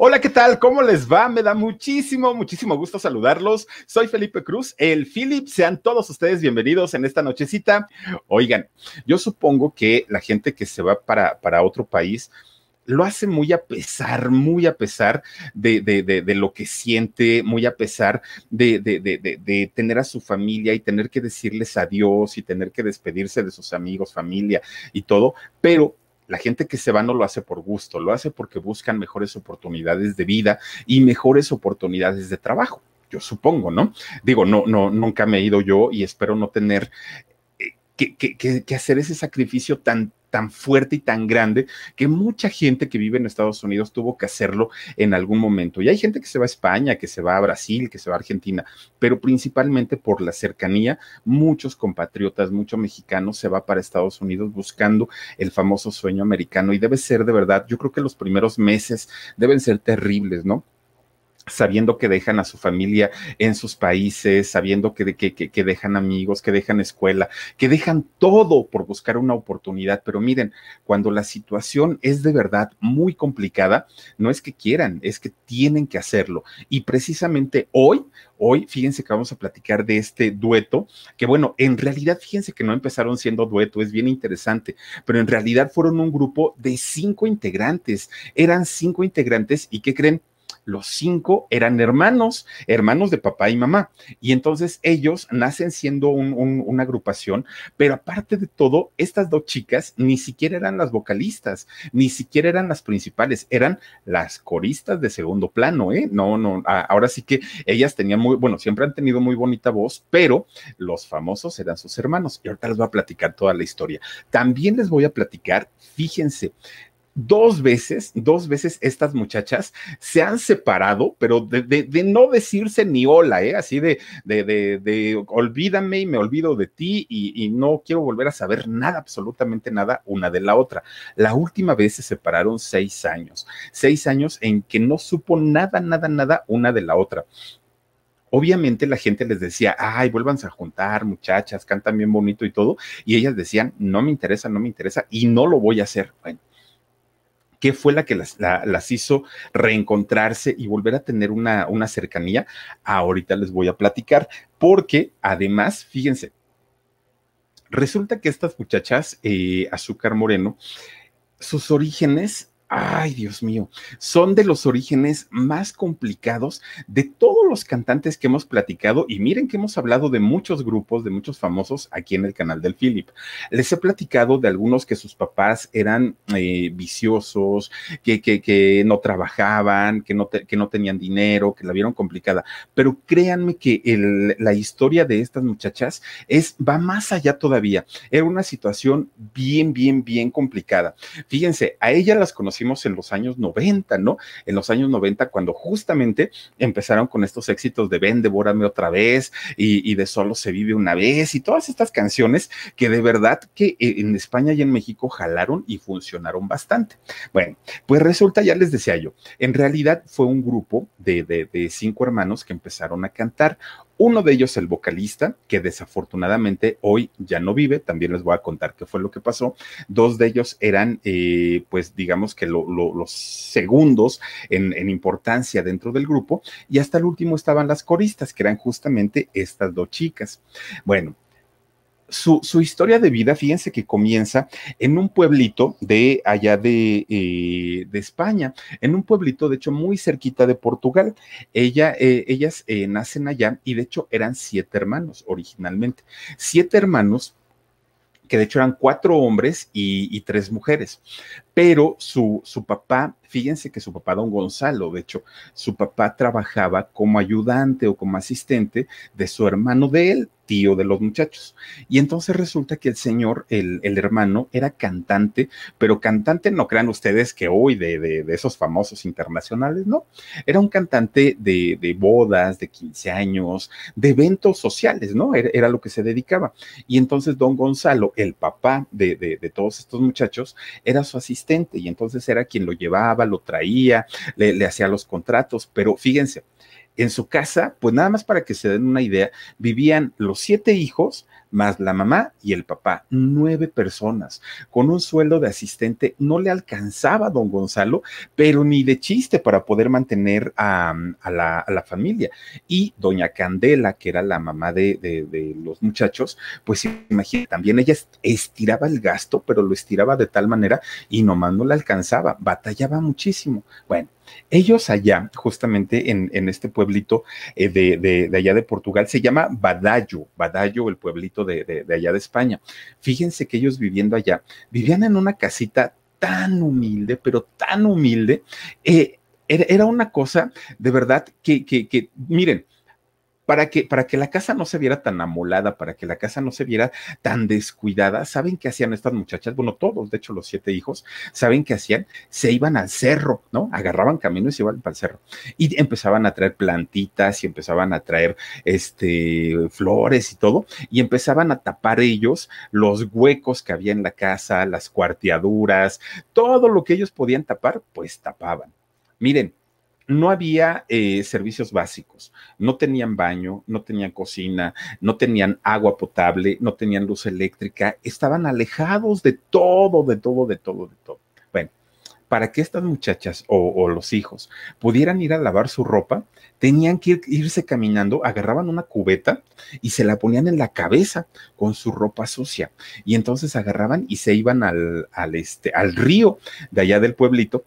Hola, ¿qué tal? ¿Cómo les va? Me da muchísimo, muchísimo gusto saludarlos. Soy Felipe Cruz, el Philip. Sean todos ustedes bienvenidos en esta nochecita. Oigan, yo supongo que la gente que se va para, para otro país lo hace muy a pesar, muy a pesar de, de, de, de lo que siente, muy a pesar de, tener a su familia y tener que decirles adiós y tener que despedirse de sus amigos, familia y todo, pero la gente que se va no lo hace por gusto, lo hace porque buscan mejores oportunidades de vida y mejores oportunidades de trabajo. Yo supongo, ¿no? Digo, no, no, nunca me he ido yo y espero no tener eh, que, hacer ese sacrificio tan, tan fuerte y tan grande que mucha gente que vive en Estados Unidos tuvo que hacerlo en algún momento. Y hay gente que se va a España, que se va a Brasil, que se va a Argentina, pero principalmente por la cercanía, muchos compatriotas, muchos mexicanos se va para Estados Unidos buscando el famoso sueño americano y debe ser de verdad, yo creo que los primeros meses deben ser terribles, ¿no? Sabiendo que dejan a su familia en sus países, sabiendo que, que, que, dejan amigos, que dejan escuela, que dejan todo por buscar una oportunidad. Pero miren, cuando la situación es de verdad muy complicada, no es que quieran, es que tienen que hacerlo. Y precisamente hoy, hoy, fíjense que vamos a platicar de este dueto, que bueno, en realidad, fíjense que no empezaron siendo dueto, es bien interesante, pero en realidad fueron un grupo de cinco integrantes, eran cinco integrantes y ¿qué creen? Los cinco eran hermanos, hermanos de papá y mamá. Y entonces ellos nacen siendo una agrupación, pero aparte de todo, estas dos chicas ni siquiera eran las vocalistas, ni siquiera eran las principales, eran las coristas de segundo plano, ¿eh? No, no, ahora sí que ellas tenían muy, bueno, siempre han tenido muy bonita voz, pero los famosos eran sus hermanos. Y ahorita les voy a platicar toda la historia. También les voy a platicar, fíjense, dos veces, dos veces estas muchachas se han separado, pero de, no decirse ni hola, ¿eh? así de, olvídame y me olvido de ti y, y, no quiero volver a saber nada, absolutamente nada, una de la otra. La última vez se separaron seis años, seis años en que no supo nada, nada, nada una de la otra. Obviamente la gente les decía, ay, vuélvanse a juntar, muchachas, cantan bien bonito y todo, y ellas decían, no me interesa, no me interesa, y no lo voy a hacer. Bueno, qué fue la que las, hizo reencontrarse y volver a tener una, una cercanía. Ahorita les voy a platicar, porque además, fíjense, resulta que estas muchachas, eh, Azúcar Moreno, sus orígenes Ay, Dios mío, son de los orígenes más complicados de todos los cantantes que hemos platicado y miren que hemos hablado de muchos grupos, de muchos famosos aquí en el canal del Philip. Les he platicado de algunos que sus papás eran eh, viciosos, que, que, no trabajaban, que no, que no tenían dinero, que la vieron complicada, pero créanme que la historia de estas muchachas es, va más allá todavía. Era una situación bien, bien, bien complicada. Fíjense, a ella las conocí en los años 90, ¿no? En los años 90, cuando justamente empezaron con estos éxitos de Ven, devórame otra vez y, de Solo se vive una vez y todas estas canciones que de verdad que eh, en España y en México jalaron y funcionaron bastante. Bueno, pues resulta, ya les decía yo, en realidad fue un grupo de cinco hermanos que empezaron a cantar. Uno de ellos, el vocalista, que desafortunadamente hoy ya no vive, también les voy a contar qué fue lo que pasó. Dos de ellos eran, eh, pues digamos que los segundos en, en, importancia dentro del grupo, y hasta el último estaban las coristas, que eran justamente estas dos chicas. Bueno, su, historia de vida, fíjense que comienza en un pueblito de allá de, eh, de España, en un pueblito de hecho muy cerquita de Portugal. Ella, eh, ellas eh, nacen allá y de hecho eran siete hermanos originalmente. Siete hermanos que de hecho eran cuatro hombres y, tres mujeres. Pero su, su, papá, fíjense que su papá, don Gonzalo, de hecho, su papá trabajaba como ayudante o como asistente de su hermano de él, tío de los muchachos. Y entonces resulta que el señor, el, hermano, era cantante, pero cantante no crean ustedes que hoy de, de, esos famosos internacionales, no. Era un cantante de, de, bodas, de 15 años, de eventos sociales, ¿no? Era, lo que se dedicaba. Y entonces don Gonzalo, el papá de, de, todos estos muchachos, era su asistente y entonces era quien lo llevaba, lo traía, le hacía los contratos, pero fíjense, en su casa, pues nada más para que se den una idea, vivían los siete hijos más la mamá y el papá, nueve personas, con un sueldo de asistente, no le alcanzaba a don Gonzalo, pero ni de chiste para poder mantener a, la, familia. Y doña Candela, que era la mamá de, de los muchachos, pues imagínate, también ella estiraba el gasto, pero lo estiraba de tal manera y nomás no le alcanzaba, batallaba muchísimo. Bueno, ellos allá, justamente en, este pueblito eh, de, allá de Portugal, se llama Badallo, Badallo, el pueblito de, allá de España. Fíjense que ellos viviendo allá, vivían en una casita tan humilde, pero tan humilde, eh, era, una cosa de verdad que, que miren, para que, para que la casa no se viera tan amolada, para que la casa no se viera tan descuidada, ¿saben qué hacían estas muchachas? Bueno, todos, de hecho, los siete hijos, ¿saben qué hacían? Se iban al cerro, ¿no? Agarraban camino y se iban para el cerro. Y empezaban a traer plantitas y empezaban a traer este, flores y todo, y empezaban a tapar ellos los huecos que había en la casa, las cuarteaduras, todo lo que ellos podían tapar, pues tapaban. Miren, no había eh, servicios básicos, no tenían baño, no tenían cocina, no tenían agua potable, no tenían luz eléctrica, estaban alejados de todo, de todo, de todo, de todo. Bueno, para que estas muchachas o, los hijos pudieran ir a lavar su ropa, tenían que irse caminando, agarraban una cubeta y se la ponían en la cabeza con su ropa sucia. Y entonces agarraban y se iban al, al, este, al río de allá del pueblito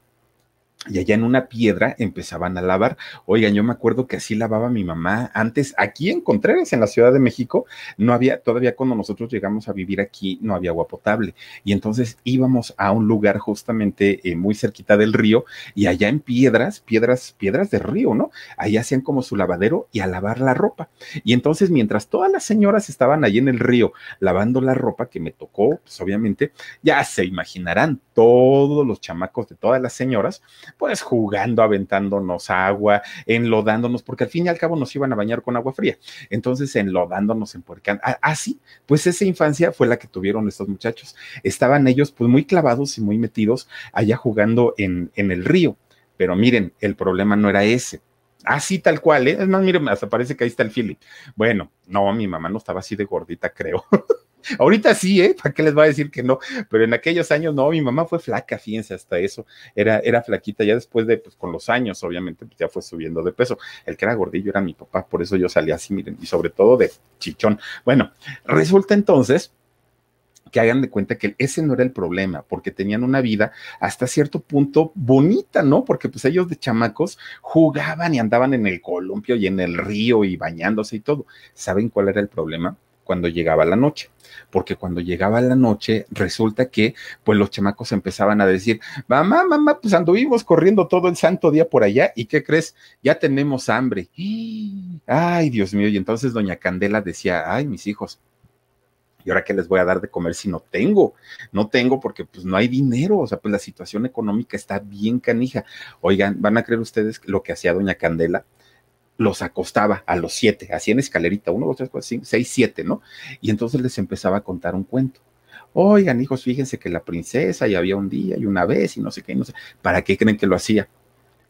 y allá en una piedra empezaban a lavar. Oigan, yo me acuerdo que así lavaba mi mamá antes, aquí en Contreras, en la Ciudad de México, no había, todavía cuando nosotros llegamos a vivir aquí, no había agua potable. Y entonces íbamos a un lugar justamente eh, muy cerquita del río y allá en piedras, piedras, piedras de río, ¿no? Ahí hacían como su lavadero y a lavar la ropa. Y entonces, mientras todas las señoras estaban allí en el río lavando la ropa que me tocó, pues obviamente, ya se imaginarán todos los chamacos de todas las señoras, pues jugando, aventándonos agua, enlodándonos, porque al fin y al cabo nos iban a bañar con agua fría. Entonces, enlodándonos, en empuercando. Así, pues esa infancia fue la que tuvieron estos muchachos. Estaban ellos pues muy clavados y muy metidos allá jugando en, en el río. Pero miren, el problema no era ese. Así tal cual, ¿eh? Es más, miren, hasta parece que ahí está el Philip. Bueno, no, mi mamá no estaba así de gordita, creo. Ahorita sí, ¿eh? ¿Para qué les voy a decir que no? Pero en aquellos años no, mi mamá fue flaca, fíjense, hasta eso. Era, era flaquita, ya después de, pues con los años, obviamente, pues ya fue subiendo de peso. El que era gordillo era mi papá, por eso yo salía así, miren, y sobre todo de chichón. Bueno, resulta entonces que hagan de cuenta que ese no era el problema, porque tenían una vida hasta cierto punto bonita, ¿no? Porque pues ellos de chamacos jugaban y andaban en el columpio y en el río y bañándose y todo. ¿Saben cuál era el problema? Cuando llegaba la noche porque cuando llegaba la noche resulta que pues los chamacos empezaban a decir, mamá, mamá, pues anduvimos corriendo todo el santo día por allá y ¿qué crees? Ya tenemos hambre. Ay, Dios mío, y entonces doña Candela decía, ay, mis hijos, ¿Y ahora qué les voy a dar de comer si no tengo? No tengo porque pues no hay dinero, o sea, pues la situación económica está bien canija. Oigan, ¿van a creer ustedes lo que hacía doña Candela? Los acostaba a los siete, así en escalerita, uno, dos, tres, cuatro, cinco, seis, siete, ¿no? Y entonces les empezaba a contar un cuento. Oigan, hijos, fíjense que la princesa ya había un día y una vez y no sé qué, no sé. ¿Para qué creen que lo hacía?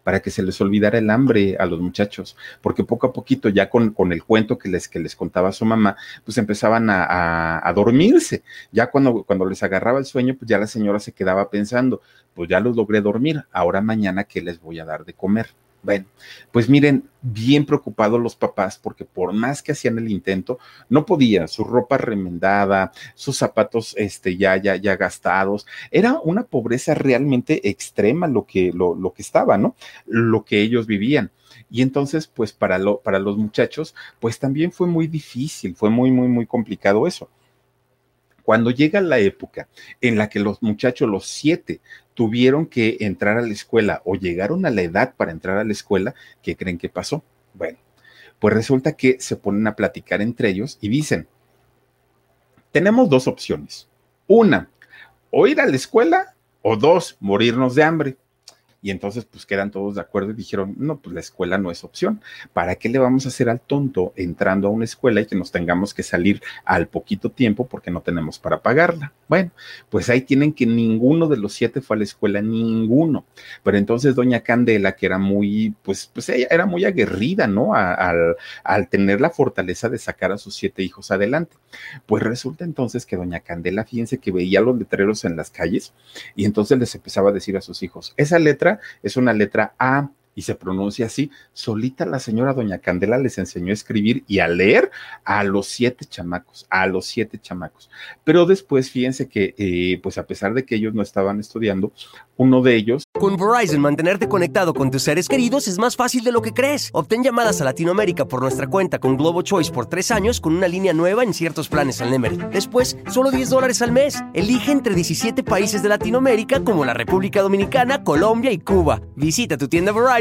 Para que se les olvidara el hambre a los muchachos, porque poco a poquito, ya con, con el cuento que les, que les contaba su mamá, pues empezaban a, a, dormirse. Ya cuando, cuando les agarraba el sueño, pues ya la señora se quedaba pensando, pues ya los logré dormir, ahora mañana, ¿qué les voy a dar de comer? Bueno, pues miren, bien preocupados los papás porque por más que hacían el intento, no podían, su ropa remendada, sus zapatos este, ya, ya, ya gastados. Era una pobreza realmente extrema lo que, lo, lo que estaba, ¿no? Lo que ellos vivían. Y entonces, pues para, lo, para los muchachos, pues también fue muy difícil, fue muy, muy, muy complicado eso. Cuando llega la época en la que los muchachos, los siete, tuvieron que entrar a la escuela o llegaron a la edad para entrar a la escuela, ¿qué creen que pasó? Bueno, pues resulta que se ponen a platicar entre ellos y dicen, tenemos dos opciones. Una, o ir a la escuela o dos, morirnos de hambre. Y entonces, pues quedan todos de acuerdo y dijeron, no, pues la escuela no es opción. ¿Para qué le vamos a hacer al tonto entrando a una escuela y que nos tengamos que salir al poquito tiempo porque no tenemos para pagarla? Bueno, pues ahí tienen que ninguno de los siete fue a la escuela, ninguno. Pero entonces doña Candela, que era muy, pues, pues ella era muy aguerrida, ¿no? al, al tener la fortaleza de sacar a sus siete hijos adelante. Pues resulta entonces que doña Candela, fíjense que veía los letreros en las calles y entonces les empezaba a decir a sus hijos, esa letra es una letra A y se pronuncia así. Solita la señora Doña Candela les enseñó a escribir y a leer a los siete chamacos, a los siete chamacos. Pero después, fíjense que, eh, pues a pesar de que ellos no estaban estudiando, uno de ellos... Con Verizon, mantenerte conectado con tus seres queridos es más fácil de lo que crees. Obtén llamadas a Latinoamérica por nuestra cuenta con Globo Choice por tres años con una línea nueva en ciertos planes al Nemery. Después, solo 10 dólares al mes. Elige entre 17 países de Latinoamérica como la República Dominicana, Colombia y Cuba. Visita tu tienda Verizon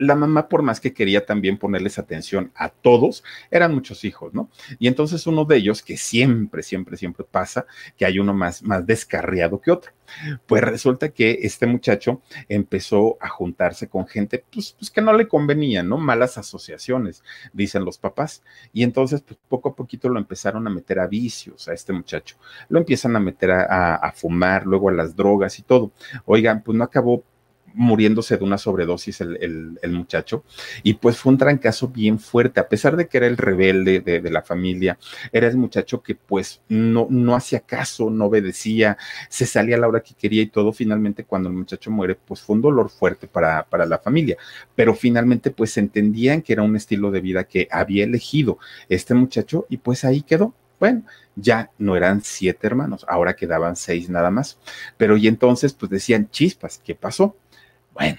la mamá, por más que quería también ponerles atención a todos, eran muchos hijos, ¿no? Y entonces uno de ellos, que siempre, siempre, siempre pasa, que hay uno más, más descarriado que otro. Pues resulta que este muchacho empezó a juntarse con gente pues, pues, que no le convenía, ¿no? Malas asociaciones, dicen los papás. Y entonces, pues poco a poquito lo empezaron a meter a vicios a este muchacho. Lo empiezan a meter a, a fumar, luego a las drogas y todo. Oigan, pues no acabó muriéndose de una sobredosis el, muchacho. Y pues fue un trancazo bien fuerte, a pesar de que era el rebelde de, la familia, era el muchacho que pues no, no hacía caso, no obedecía, se salía a la hora que quería y todo. Finalmente cuando el muchacho muere, pues fue un dolor fuerte para, para la familia. Pero finalmente pues entendían que era un estilo de vida que había elegido este muchacho y pues ahí quedó. Bueno, ya no eran siete hermanos, ahora quedaban seis nada más. Pero y entonces pues decían, chispas, ¿qué pasó? Bueno,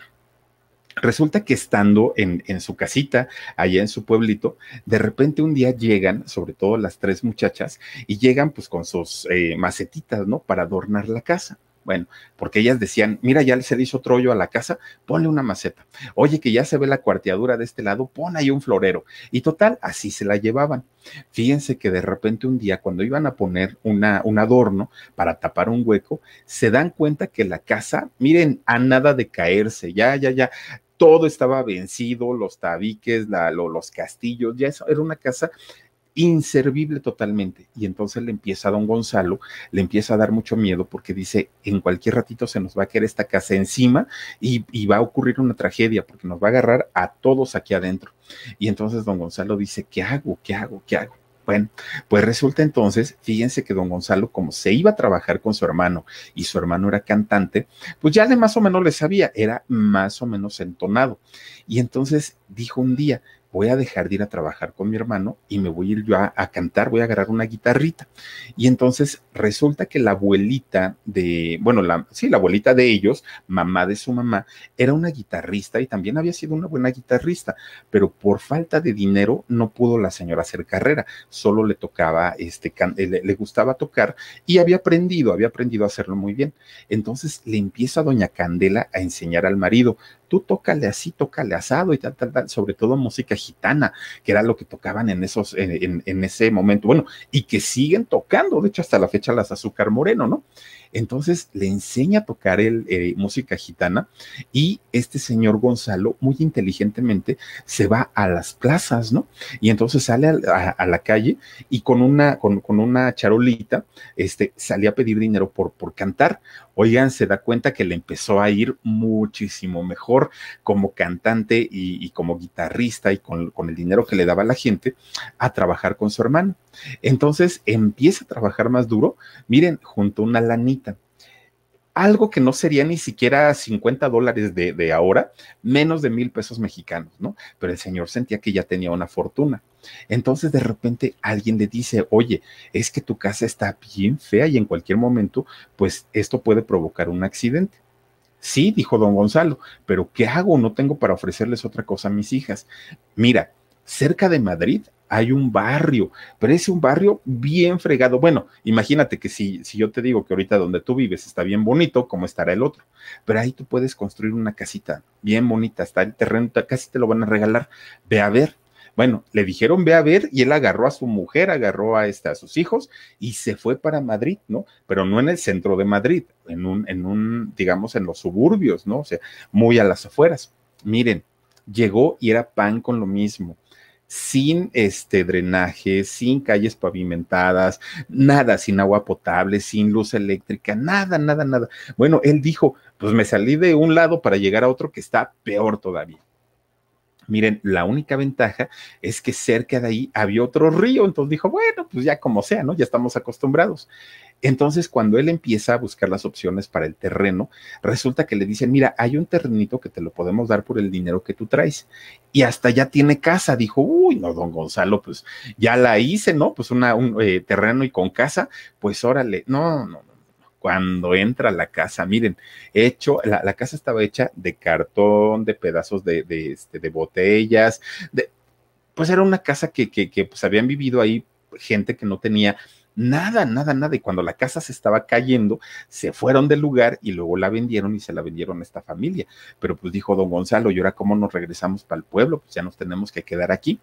Resulta que estando en, su casita, allá en su pueblito, de repente un día llegan, sobre todo las tres muchachas, y llegan pues con sus eh, macetitas, ¿no? Para adornar la casa. Bueno, porque ellas decían, mira, ya se hizo otro a la casa, ponle una maceta. Oye, que ya se ve la cuarteadura de este lado, pon ahí un florero. Y total, así se la llevaban. Fíjense que de repente un día, cuando iban a poner una, un adorno para tapar un hueco, se dan cuenta que la casa, miren, a nada de caerse, ya, ya, ya, todo estaba vencido, los tabiques, los castillos, ya eso era una casa inservible totalmente. Y entonces le empieza a don Gonzalo, le empieza a dar mucho miedo porque dice, en cualquier ratito se nos va a caer esta casa encima y, va a ocurrir una tragedia porque nos va a agarrar a todos aquí adentro. Y entonces don Gonzalo dice, ¿qué hago? ¿Qué hago? ¿Qué hago? Bueno, pues resulta entonces, fíjense que don Gonzalo, como se iba a trabajar con su hermano y su hermano era cantante, pues ya de más o menos le sabía, era más o menos entonado. Y entonces dijo un día, voy a dejar de ir a trabajar con mi hermano y me voy a ir yo a, cantar, voy a agarrar una guitarrita. Y entonces resulta que la abuelita de, bueno, la, sí, la abuelita de ellos, mamá de su mamá, era una guitarrista y también había sido una buena guitarrista, pero por falta de dinero no pudo la señora hacer carrera, solo le tocaba, este, eh, le, le gustaba tocar y había aprendido, había aprendido a hacerlo muy bien. Entonces le empieza a doña Candela a enseñar al marido, tú tócale así, tócale asado y tal, tal, tal, sobre todo música gitana, que era lo que tocaban en esos, en, en ese momento, bueno, y que siguen tocando, de hecho hasta la fecha las Azúcar Moreno, ¿no? Entonces le enseña a tocar el, eh, música gitana y este señor Gonzalo muy inteligentemente se va a las plazas, ¿no? Y entonces sale a, la calle y con una, con, una charolita, este, salía a pedir dinero por, por cantar. Oigan, se da cuenta que le empezó a ir muchísimo mejor como cantante y, como guitarrista y con, el dinero que le daba la gente a trabajar con su hermano. Entonces empieza a trabajar más duro, miren, junto a una lanita algo que no sería ni siquiera 50 dólares de, ahora, menos de mil pesos mexicanos, ¿no? Pero el señor sentía que ya tenía una fortuna. Entonces de repente alguien le dice, oye, es que tu casa está bien fea y en cualquier momento, pues esto puede provocar un accidente. Sí, dijo don Gonzalo, pero ¿qué hago? No tengo para ofrecerles otra cosa a mis hijas. Mira, cerca de Madrid hay un barrio, pero es un barrio bien fregado. Bueno, imagínate que si, si yo te digo que ahorita donde tú vives está bien bonito, ¿cómo estará el otro? Pero ahí tú puedes construir una casita bien bonita, está el terreno, casi te lo van a regalar. Ve a ver. Bueno, le dijeron ve a ver y él agarró a su mujer, agarró a, este, a sus hijos y se fue para Madrid, ¿no? Pero no en el centro de Madrid, en un, en un, digamos, en los suburbios, ¿no? O sea, muy a las afueras. Miren, llegó y era pan con lo mismo sin este drenaje, sin calles pavimentadas, nada, sin agua potable, sin luz eléctrica, nada, nada, nada. Bueno, él dijo, pues me salí de un lado para llegar a otro que está peor todavía. Miren, la única ventaja es que cerca de ahí había otro río, entonces dijo, bueno, pues ya como sea, ¿no? Ya estamos acostumbrados. Entonces, cuando él empieza a buscar las opciones para el terreno, resulta que le dicen, mira, hay un terrenito que te lo podemos dar por el dinero que tú traes. Y hasta ya tiene casa. Dijo, uy, no, don Gonzalo, pues ya la hice, ¿no? Pues una, un eh, terreno y con casa, pues órale, no, no, no. Cuando entra la casa, miren, hecho, la, casa estaba hecha de cartón, de pedazos de, de, este, de botellas, de, pues era una casa que, que, que pues habían vivido ahí gente que no tenía Nada, nada, nada. Y cuando la casa se estaba cayendo, se fueron del lugar y luego la vendieron y se la vendieron a esta familia. Pero pues dijo don Gonzalo, ¿y ahora cómo nos regresamos para el pueblo? Pues ya nos tenemos que quedar aquí.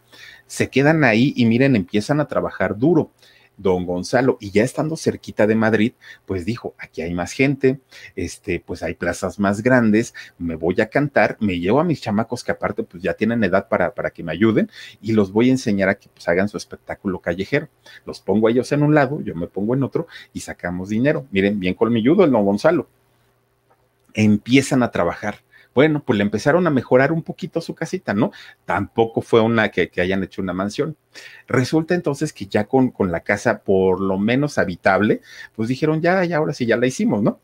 Se quedan ahí y miren, empiezan a trabajar duro don Gonzalo, y ya estando cerquita de Madrid, pues dijo, aquí hay más gente, este, pues hay plazas más grandes, me voy a cantar, me llevo a mis chamacos que aparte pues ya tienen edad para, para que me ayuden y los voy a enseñar a que pues hagan su espectáculo callejero. Los pongo a ellos en un lado, yo me pongo en otro y sacamos dinero. Miren, bien colmilludo el don Gonzalo. Empiezan a trabajar bueno, pues le empezaron a mejorar un poquito su casita, ¿no? Tampoco fue una que, hayan hecho una mansión. Resulta entonces que ya con, con la casa por lo menos habitable, pues dijeron, ya, ya, ahora sí, ya la hicimos, ¿no?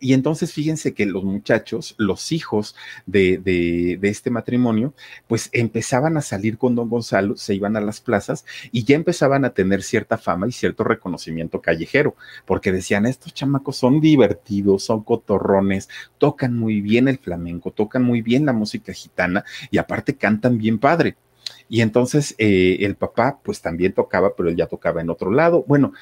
Y entonces fíjense que los muchachos, los hijos de, de, este matrimonio, pues empezaban a salir con don Gonzalo, se iban a las plazas y ya empezaban a tener cierta fama y cierto reconocimiento callejero, porque decían, estos chamacos son divertidos, son cotorrones, tocan muy bien el flamenco, tocan muy bien la música gitana y aparte cantan bien padre. Y entonces eh, el papá pues también tocaba, pero él ya tocaba en otro lado. Bueno,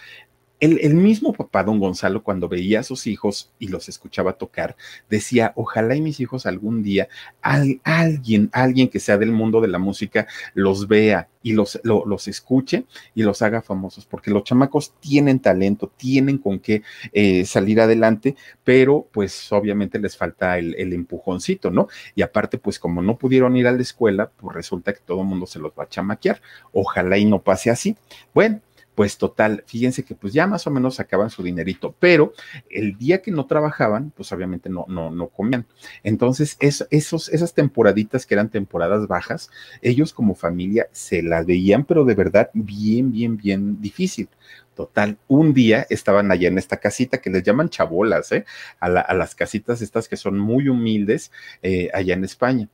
el, mismo papá, don Gonzalo, cuando veía a sus hijos y los escuchaba tocar, decía, ojalá y mis hijos algún día, alguien, alguien que sea del mundo de la música, los vea y los, los escuche y los haga famosos, porque los chamacos tienen talento, tienen con qué eh, salir adelante, pero pues obviamente les falta el, el, empujoncito, ¿no? Y aparte, pues como no pudieron ir a la escuela, pues resulta que todo el mundo se los va a chamaquear. Ojalá y no pase así. Bueno, pues total, fíjense que pues ya más o menos sacaban su dinerito, pero el día que no trabajaban, pues obviamente no, no, no comían. Entonces, esos, esas temporaditas que eran temporadas bajas, ellos como familia se las veían, pero de verdad bien, bien, bien difícil. Total, un día estaban allá en esta casita que les llaman chabolas, ¿eh? a, las casitas estas que son muy humildes eh, allá en España.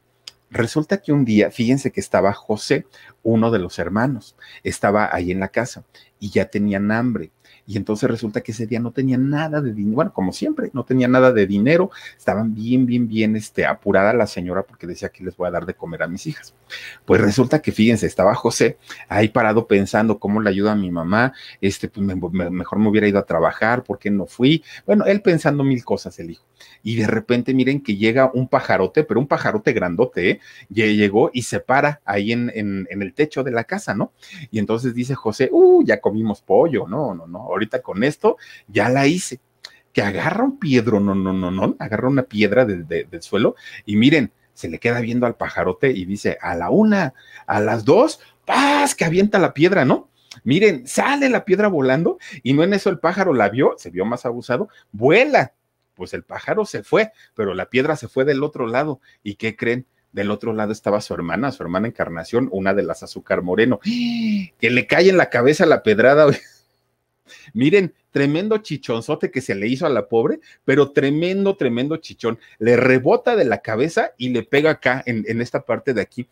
Resulta que un día, fíjense que estaba José, uno de los hermanos, estaba ahí en la casa y ya tenían hambre. Y entonces resulta que ese día no tenía nada de dinero, bueno, como siempre, no tenía nada de dinero, estaban bien, bien, bien este, apurada la señora porque decía que les voy a dar de comer a mis hijas. Pues resulta que, fíjense, estaba José ahí parado pensando cómo le ayuda a mi mamá, este, pues mejor me hubiera ido a trabajar, ¿por qué no fui? Bueno, él pensando mil cosas, el hijo. Y de repente miren que llega un pajarote, pero un pajarote grandote, ¿eh? llegó y se para ahí en, en, en el techo de la casa, ¿no? Y entonces dice José, uh, ya comimos pollo, no, no, no, ahorita con esto ya la hice. Que agarra un piedro, no, no, no, no, agarra una piedra del, suelo y miren, se le queda viendo al pajarote y dice, a la una, a las dos, ¡paz! que avienta la piedra, ¿no? Miren, sale la piedra volando y no en eso el pájaro la vio, se vio más abusado, vuela. Pues el pájaro se fue, pero la piedra se fue del otro lado. ¿Y qué creen? Del otro lado estaba su hermana, su hermana Encarnación, una de las azúcar moreno, que le cae en la cabeza la pedrada. Miren, tremendo chichonzote que se le hizo a la pobre, pero tremendo, tremendo chichón. Le rebota de la cabeza y le pega acá en, en esta parte de aquí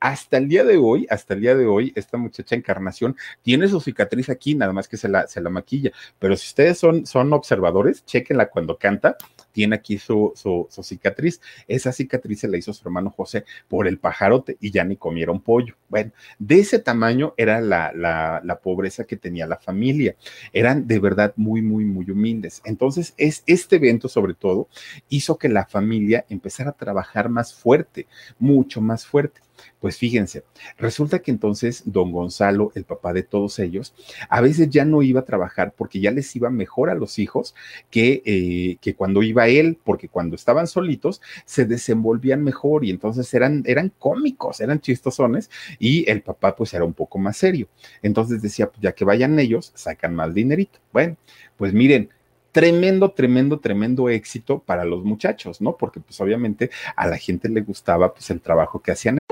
hasta el día de hoy, hasta el día de hoy, esta muchacha Encarnación tiene su cicatriz aquí, nada más que se la, se la maquilla. Pero si ustedes son, son observadores, chequenla cuando canta, tiene aquí su, su, cicatriz. Esa cicatriz se la hizo su hermano José por el pajarote y ya ni comieron pollo. Bueno, de ese tamaño era la, la, la pobreza que tenía la familia. Eran de verdad muy, muy, muy humildes. Entonces, es este evento sobre todo hizo que la familia empezara a trabajar más fuerte, mucho más fuerte. Pues fíjense, resulta que entonces don Gonzalo, el papá de todos ellos, a veces ya no iba a trabajar porque ya les iba mejor a los hijos que, eh, que cuando iba él, porque cuando estaban solitos se desenvolvían mejor y entonces eran, eran cómicos, eran chistosones y el papá pues era un poco más serio. Entonces decía, pues ya que vayan ellos, sacan más dinerito. Bueno, pues miren, tremendo, tremendo, tremendo éxito para los muchachos, ¿no? Porque pues obviamente a la gente le gustaba pues el trabajo que hacían.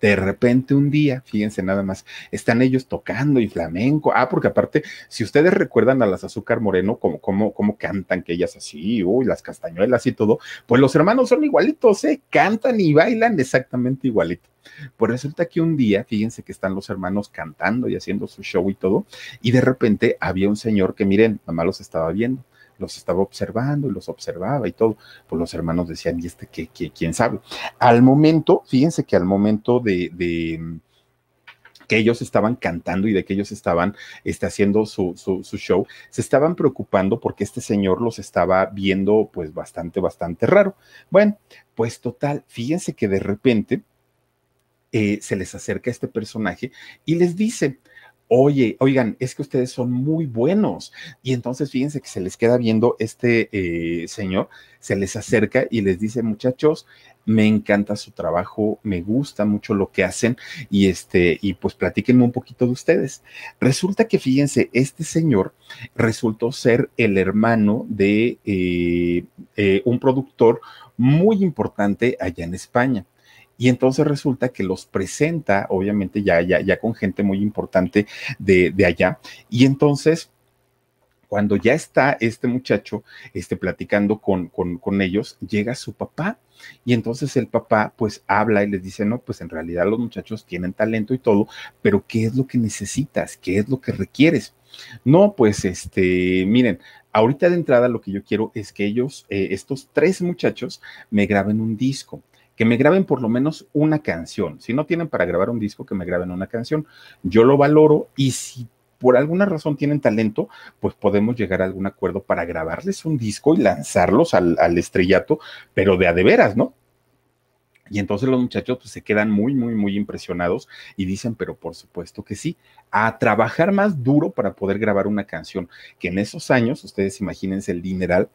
De repente un día, fíjense nada más, están ellos tocando y flamenco. Ah, porque aparte, si ustedes recuerdan a las Azúcar Moreno, como, como, como cantan, que ellas así, uy, las castañuelas y todo, pues los hermanos son igualitos, ¿eh? Cantan y bailan exactamente igualito. Pues resulta que un día, fíjense que están los hermanos cantando y haciendo su show y todo, y de repente había un señor que, miren, mamá los estaba viendo los estaba observando y los observaba y todo. Pues los hermanos decían, ¿y este qué, quién sabe? Al momento, fíjense que al momento de, que ellos estaban cantando y de que ellos estaban este, haciendo su, show, se estaban preocupando porque este señor los estaba viendo pues bastante, bastante raro. Bueno, pues total, fíjense que de repente eh, se les acerca este personaje y les dice, oye, oigan, es que ustedes son muy buenos. Y entonces fíjense que se les queda viendo este eh, señor, se les acerca y les dice, muchachos, me encanta su trabajo, me gusta mucho lo que hacen y este, y pues platíquenme un poquito de ustedes. Resulta que fíjense, este señor resultó ser el hermano de eh, eh, un productor muy importante allá en España. Y entonces resulta que los presenta, obviamente ya, ya, ya con gente muy importante de, de allá. Y entonces cuando ya está este muchacho este, platicando con, con, con, ellos, llega su papá y entonces el papá pues habla y les dice, no, pues en realidad los muchachos tienen talento y todo, pero ¿qué es lo que necesitas? ¿Qué es lo que requieres? No, pues este, miren, ahorita de entrada lo que yo quiero es que ellos, eh, estos tres muchachos, me graben un disco que me graben por lo menos una canción. Si no tienen para grabar un disco, que me graben una canción. Yo lo valoro y si por alguna razón tienen talento, pues podemos llegar a algún acuerdo para grabarles un disco y lanzarlos al, estrellato, pero de a de veras, ¿no? Y entonces los muchachos pues, se quedan muy, muy, muy impresionados y dicen, pero por supuesto que sí, a trabajar más duro para poder grabar una canción, que en esos años, ustedes imagínense el dineral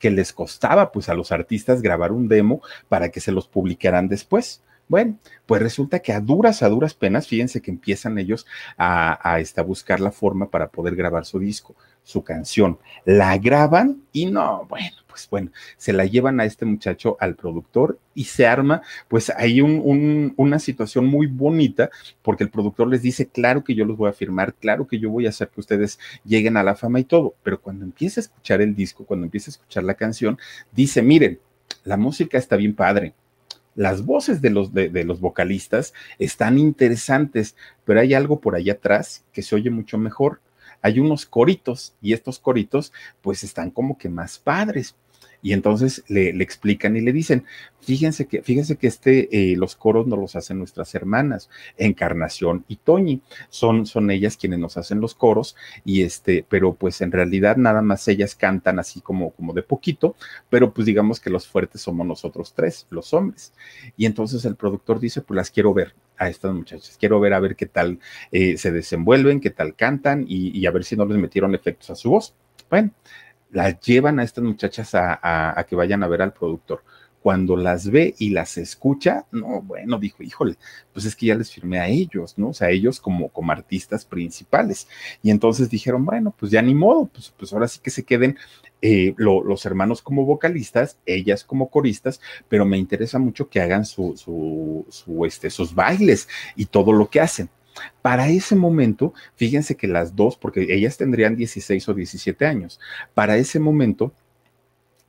que les costaba pues a los artistas grabar un demo para que se los publicaran después. Bueno, pues resulta que a duras, a duras penas, fíjense que empiezan ellos a, a, este, a buscar la forma para poder grabar su disco, su canción. La graban y no, bueno, pues bueno, se la llevan a este muchacho al productor y se arma, pues hay un, un, una situación muy bonita porque el productor les dice, claro que yo los voy a firmar, claro que yo voy a hacer que ustedes lleguen a la fama y todo, pero cuando empieza a escuchar el disco, cuando empieza a escuchar la canción, dice, miren, la música está bien padre, las voces de los, de, de, los vocalistas están interesantes, pero hay algo por allá atrás que se oye mucho mejor. Hay unos coritos y estos coritos pues están como que más padres. Y entonces le, le, explican y le dicen, fíjense que, fíjense que este, eh, los coros no los hacen nuestras hermanas, Encarnación y Toñi, son, son ellas quienes nos hacen los coros, y este, pero pues en realidad nada más ellas cantan así como, como de poquito, pero pues digamos que los fuertes somos nosotros tres, los hombres. Y entonces el productor dice, pues las quiero ver a estas muchachas, quiero ver a ver qué tal eh, se desenvuelven, qué tal cantan y, y a ver si no les metieron efectos a su voz. Bueno, las llevan a estas muchachas a, que vayan a ver al productor. Cuando las ve y las escucha, no, bueno, dijo, híjole, pues es que ya les firmé a ellos, ¿no? O sea, ellos como, como artistas principales. Y entonces dijeron, bueno, pues ya ni modo, pues, pues ahora sí que se queden eh, los hermanos como vocalistas, ellas como coristas, pero me interesa mucho que hagan su, su, su, este, sus bailes y todo lo que hacen. Para ese momento, fíjense que las dos, porque ellas tendrían 16 o 17 años, para ese momento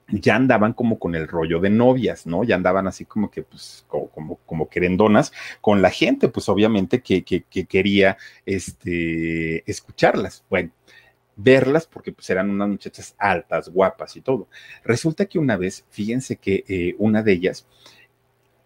ya andaban como con el rollo de novias, ¿no? Ya andaban así como que, pues, como, como, querendonas con la gente, pues obviamente que, que, quería este, escucharlas. Bueno, verlas porque pues eran unas muchachas altas, guapas y todo. Resulta que una vez, fíjense que eh, una de ellas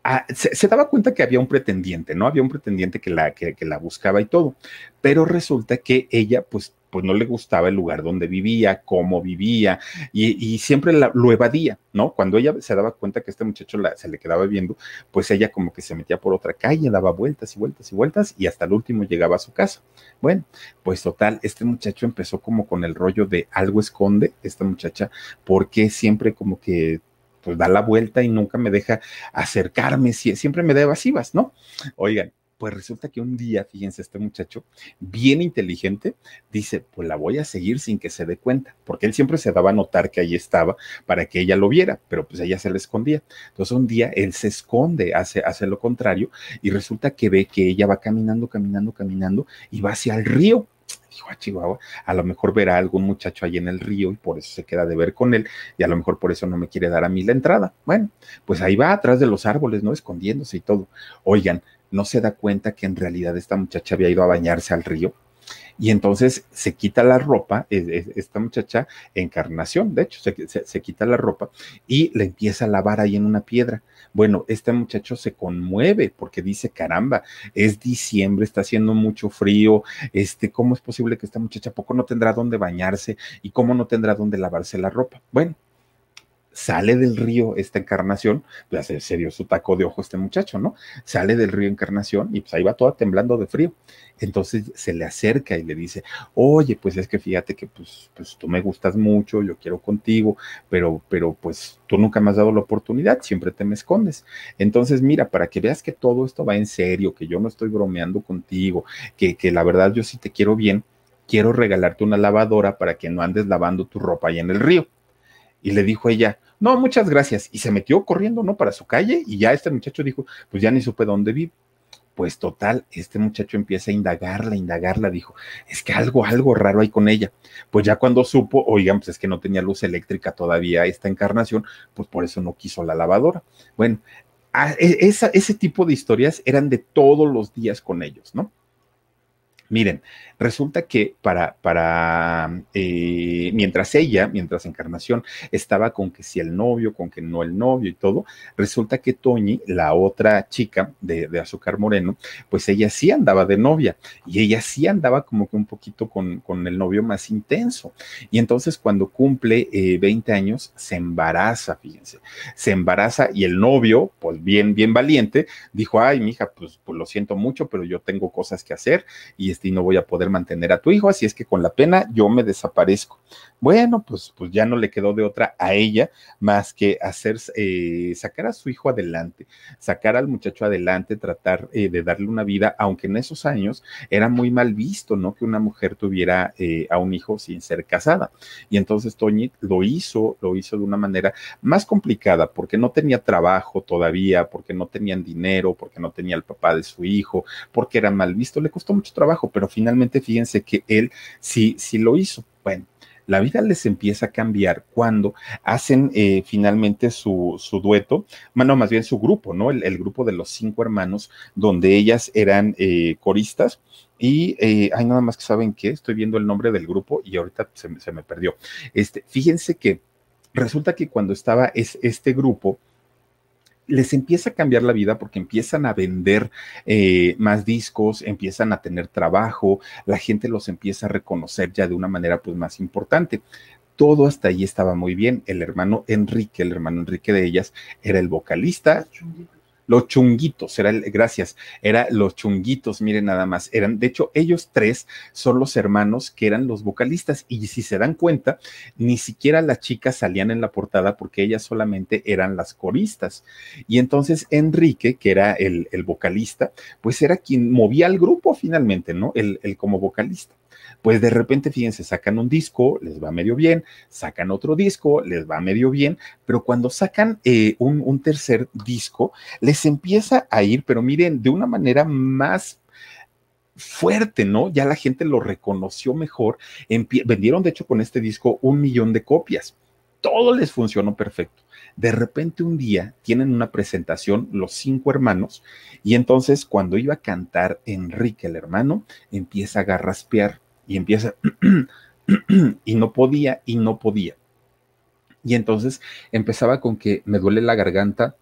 Ah, se, daba cuenta que había un pretendiente, ¿no? Había un pretendiente que la, que, la buscaba y todo, pero resulta que ella, pues, pues no le gustaba el lugar donde vivía, cómo vivía, y, siempre lo evadía, ¿no? Cuando ella se daba cuenta que este muchacho se le quedaba viendo, pues ella como que se metía por otra calle, daba vueltas y vueltas y vueltas, y hasta el último llegaba a su casa. Bueno, pues total, este muchacho empezó como con el rollo de algo esconde, esta muchacha, porque siempre como que pues da la vuelta y nunca me deja acercarme, siempre me da evasivas, ¿no? Oigan, pues resulta que un día, fíjense, este muchacho, bien inteligente, dice, pues la voy a seguir sin que se dé cuenta, porque él siempre se daba a notar que ahí estaba para que ella lo viera, pero pues ella se le escondía. Entonces un día él se esconde, hace, hace lo contrario, y resulta que ve que ella va caminando, caminando, caminando, y va hacia el río a ah, Chihuahua, a lo mejor verá a algún muchacho ahí en el río y por eso se queda de ver con él y a lo mejor por eso no me quiere dar a mí la entrada. Bueno, pues ahí va atrás de los árboles, ¿no? Escondiéndose y todo. Oigan, no se da cuenta que en realidad esta muchacha había ido a bañarse al río y entonces se quita la ropa, esta muchacha, encarnación, de hecho, se, quita la ropa y le empieza a lavar ahí en una piedra. Bueno, este muchacho se conmueve porque dice, caramba, es diciembre, está haciendo mucho frío, este, ¿cómo es posible que esta muchacha poco no tendrá dónde bañarse y cómo no tendrá dónde lavarse la ropa? Bueno, sale del río esta encarnación, pues se dio su taco de ojo este muchacho, ¿no? Sale del río encarnación y pues ahí va toda temblando de frío. Entonces se le acerca y le dice, oye, pues es que fíjate que pues, pues tú me gustas mucho, yo quiero contigo, pero, pero pues tú nunca me has dado la oportunidad, siempre te me escondes. Entonces mira, para que veas que todo esto va en serio, que yo no estoy bromeando contigo, que, que la verdad yo sí te quiero bien, quiero regalarte una lavadora para que no andes lavando tu ropa ahí en el río. Y le dijo ella, no, muchas gracias. Y se metió corriendo, ¿no? Para su calle y ya este muchacho dijo, pues ya ni supe dónde vive. Pues total, este muchacho empieza a indagarla, indagarla, dijo, es que algo, algo raro hay con ella. Pues ya cuando supo, oigan, pues es que no tenía luz eléctrica todavía esta encarnación, pues por eso no quiso la lavadora. Bueno, e, ese tipo de historias eran de todos los días con ellos, ¿no? Miren, resulta que para, para eh, mientras ella, mientras Encarnación estaba con que si el novio, con que no el novio y todo, resulta que Toñi, la otra chica de, Azúcar Moreno, pues ella sí andaba de novia y ella sí andaba como que un poquito con, con el novio más intenso. Y entonces cuando cumple 20 eh, años, se embaraza, fíjense, se embaraza y el novio, pues bien, bien valiente, dijo, ay, mija, pues, pues lo siento mucho, pero yo tengo cosas que hacer y y no voy a poder mantener a tu hijo, así es que con la pena yo me desaparezco. Bueno, pues, pues ya no le quedó de otra a ella más que hacer, eh, sacar a su hijo adelante, sacar al muchacho adelante, tratar eh, de darle una vida, aunque en esos años era muy mal visto, ¿no? Que una mujer tuviera eh, a un hijo sin ser casada. Y entonces Toñi lo hizo, lo hizo de una manera más complicada, porque no tenía trabajo todavía, porque no tenían dinero, porque no tenía el papá de su hijo, porque era mal visto, le costó mucho trabajo, pero finalmente fíjense que él sí, sí lo hizo. Bueno, la vida les empieza a cambiar cuando hacen eh, finalmente su, su, dueto, bueno, más bien su grupo, ¿no? El, grupo de los cinco hermanos, donde ellas eran eh, coristas. Y eh, hay nada más que saben que estoy viendo el nombre del grupo y ahorita se, se me perdió. Este, fíjense que resulta que cuando estaba es, este grupo, les empieza a cambiar la vida porque empiezan a vender eh, más discos, empiezan a tener trabajo, la gente los empieza a reconocer ya de una manera pues más importante. Todo hasta ahí estaba muy bien. El hermano Enrique, el hermano Enrique de ellas, era el vocalista los chunguitos, gracias, era los chunguitos, miren nada más, eran, de hecho, ellos tres son los hermanos que eran los vocalistas y si se dan cuenta, ni siquiera las chicas salían en la portada porque ellas solamente eran las coristas. Y entonces Enrique, que era el, el vocalista, pues era quien movía al grupo finalmente, ¿no? El, el como vocalista pues de repente, fíjense, sacan un disco, les va medio bien, sacan otro disco, les va medio bien, pero cuando sacan eh, un, tercer disco, les empieza a ir, pero miren, de una manera más fuerte, ¿no? Ya la gente lo reconoció mejor. vendieron, de hecho, con este disco un millón de copias. Todo les funcionó perfecto. De repente un día tienen una presentación los cinco hermanos y entonces cuando iba a cantar Enrique el hermano, empieza a garraspear y empieza y no podía y no podía. Y entonces empezaba con que me duele la garganta,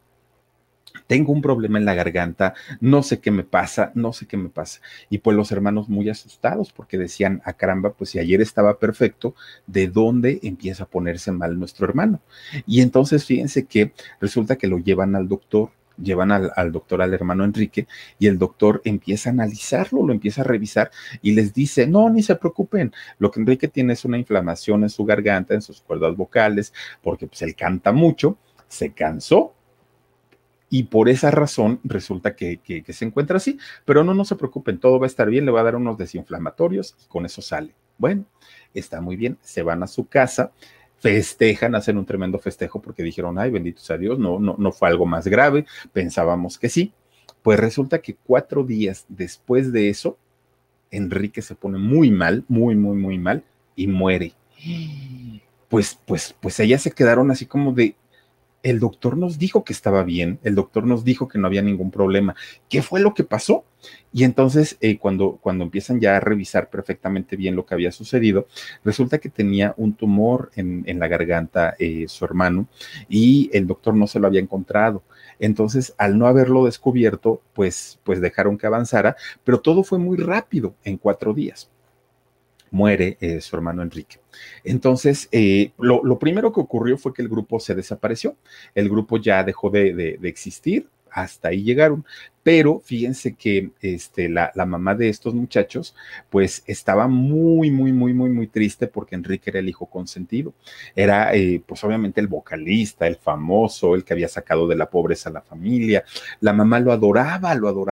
tengo un problema en la garganta, no sé qué me pasa, no sé qué me pasa. Y pues los hermanos muy asustados porque decían, a ah, caramba, pues si ayer estaba perfecto, ¿de dónde empieza a ponerse mal nuestro hermano? Y entonces fíjense que resulta que lo llevan al doctor llevan al, doctor, al hermano Enrique, y el doctor empieza a analizarlo, lo empieza a revisar y les dice, no, ni se preocupen, lo que Enrique tiene es una inflamación en su garganta, en sus cuerdas vocales, porque pues él canta mucho, se cansó. Y por esa razón resulta que, que, que se encuentra así, pero no, no se preocupen, todo va a estar bien, le va a dar unos desinflamatorios y con eso sale. Bueno, está muy bien, se van a su casa, festejan, hacen un tremendo festejo porque dijeron, ay, bendito sea Dios, no, no, no fue algo más grave, pensábamos que sí. Pues resulta que cuatro días después de eso, Enrique se pone muy mal, muy, muy, muy mal y muere. Pues, pues, pues ellas se quedaron así como de, el doctor nos dijo que estaba bien, el doctor nos dijo que no había ningún problema. ¿Qué fue lo que pasó? Y entonces, eh, cuando, cuando empiezan ya a revisar perfectamente bien lo que había sucedido, resulta que tenía un tumor en, la garganta eh, su hermano y el doctor no se lo había encontrado. Entonces, al no haberlo descubierto, pues, pues dejaron que avanzara, pero todo fue muy rápido en cuatro días muere eh, su hermano Enrique. Entonces, eh, lo, primero que ocurrió fue que el grupo se desapareció, el grupo ya dejó de existir, hasta ahí llegaron. Pero fíjense que este, la, la, mamá de estos muchachos, pues estaba muy, muy, muy, muy, muy triste porque Enrique era el hijo consentido. Era, eh, pues obviamente, el vocalista, el famoso, el que había sacado de la pobreza a la familia. La mamá lo adoraba, lo adoraba.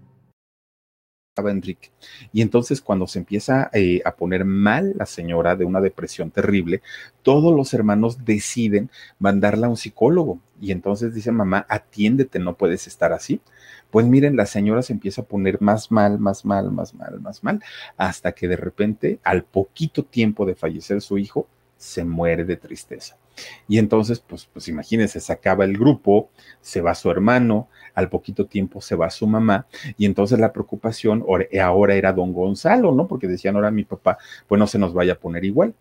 Y entonces cuando se empieza eh, a poner mal la señora de una depresión terrible, todos los hermanos deciden mandarla a un psicólogo. Y entonces dice, mamá, atiéndete, no puedes estar así. Pues miren, la señora se empieza a poner más mal, más mal, más mal, más mal, hasta que de repente, al poquito tiempo de fallecer su hijo, se muere de tristeza. Y entonces, pues, pues imagínense, se acaba el grupo, se va su hermano, al poquito tiempo se va su mamá, y entonces la preocupación ahora era don Gonzalo, ¿no? Porque decían, ahora mi papá, pues no se nos vaya a poner igual.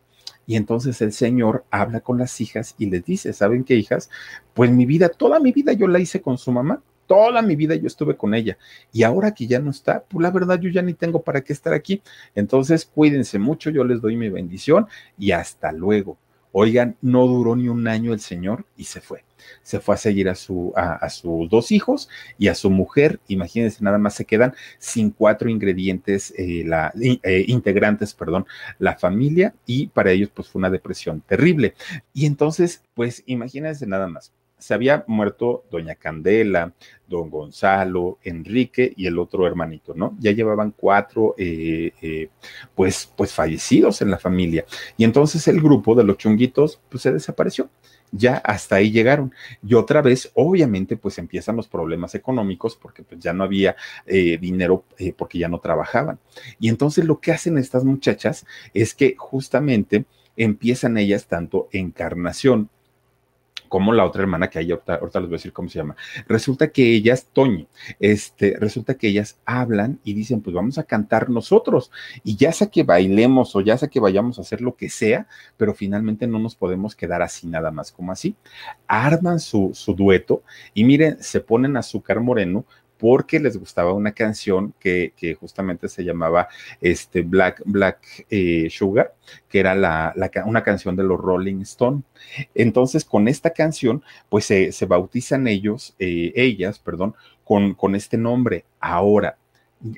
Y entonces el Señor habla con las hijas y les dice, ¿saben qué hijas? Pues mi vida, toda mi vida yo la hice con su mamá, toda mi vida yo estuve con ella. Y ahora que ya no está, pues la verdad yo ya ni tengo para qué estar aquí. Entonces cuídense mucho, yo les doy mi bendición y hasta luego. Oigan, no duró ni un año el señor y se fue. Se fue a seguir a, su, a, sus dos hijos y a su mujer. Imagínense, nada más se quedan sin cuatro ingredientes, eh, la, eh, integrantes, perdón, la familia y para ellos pues fue una depresión terrible. Y entonces, pues imagínense nada más se había muerto doña Candela, don Gonzalo, Enrique y el otro hermanito, ¿no? Ya llevaban cuatro, eh, eh, pues, pues fallecidos en la familia. Y entonces el grupo de los chunguitos, pues se desapareció. ya hasta ahí llegaron. Y otra vez, obviamente, pues empiezan los problemas económicos porque pues ya no había eh, dinero porque ya no trabajaban. Y entonces lo que hacen estas muchachas es que justamente empiezan ellas tanto encarnación como la otra hermana que hay, ahorita, les voy a decir cómo se llama. Resulta que ellas, Toño, este, resulta que ellas hablan y dicen, pues vamos a cantar nosotros. Y ya sea que bailemos o ya sea que vayamos a hacer lo que sea, pero finalmente no nos podemos quedar así nada más como así. Arman su, su dueto y miren, se ponen azúcar moreno porque les gustaba una canción que, justamente se llamaba este Black, Black eh, Sugar, que era la, una canción de los Rolling Stone. Entonces, con esta canción, pues se, bautizan ellos, eh, ellas, perdón, con, con este nombre. Ahora,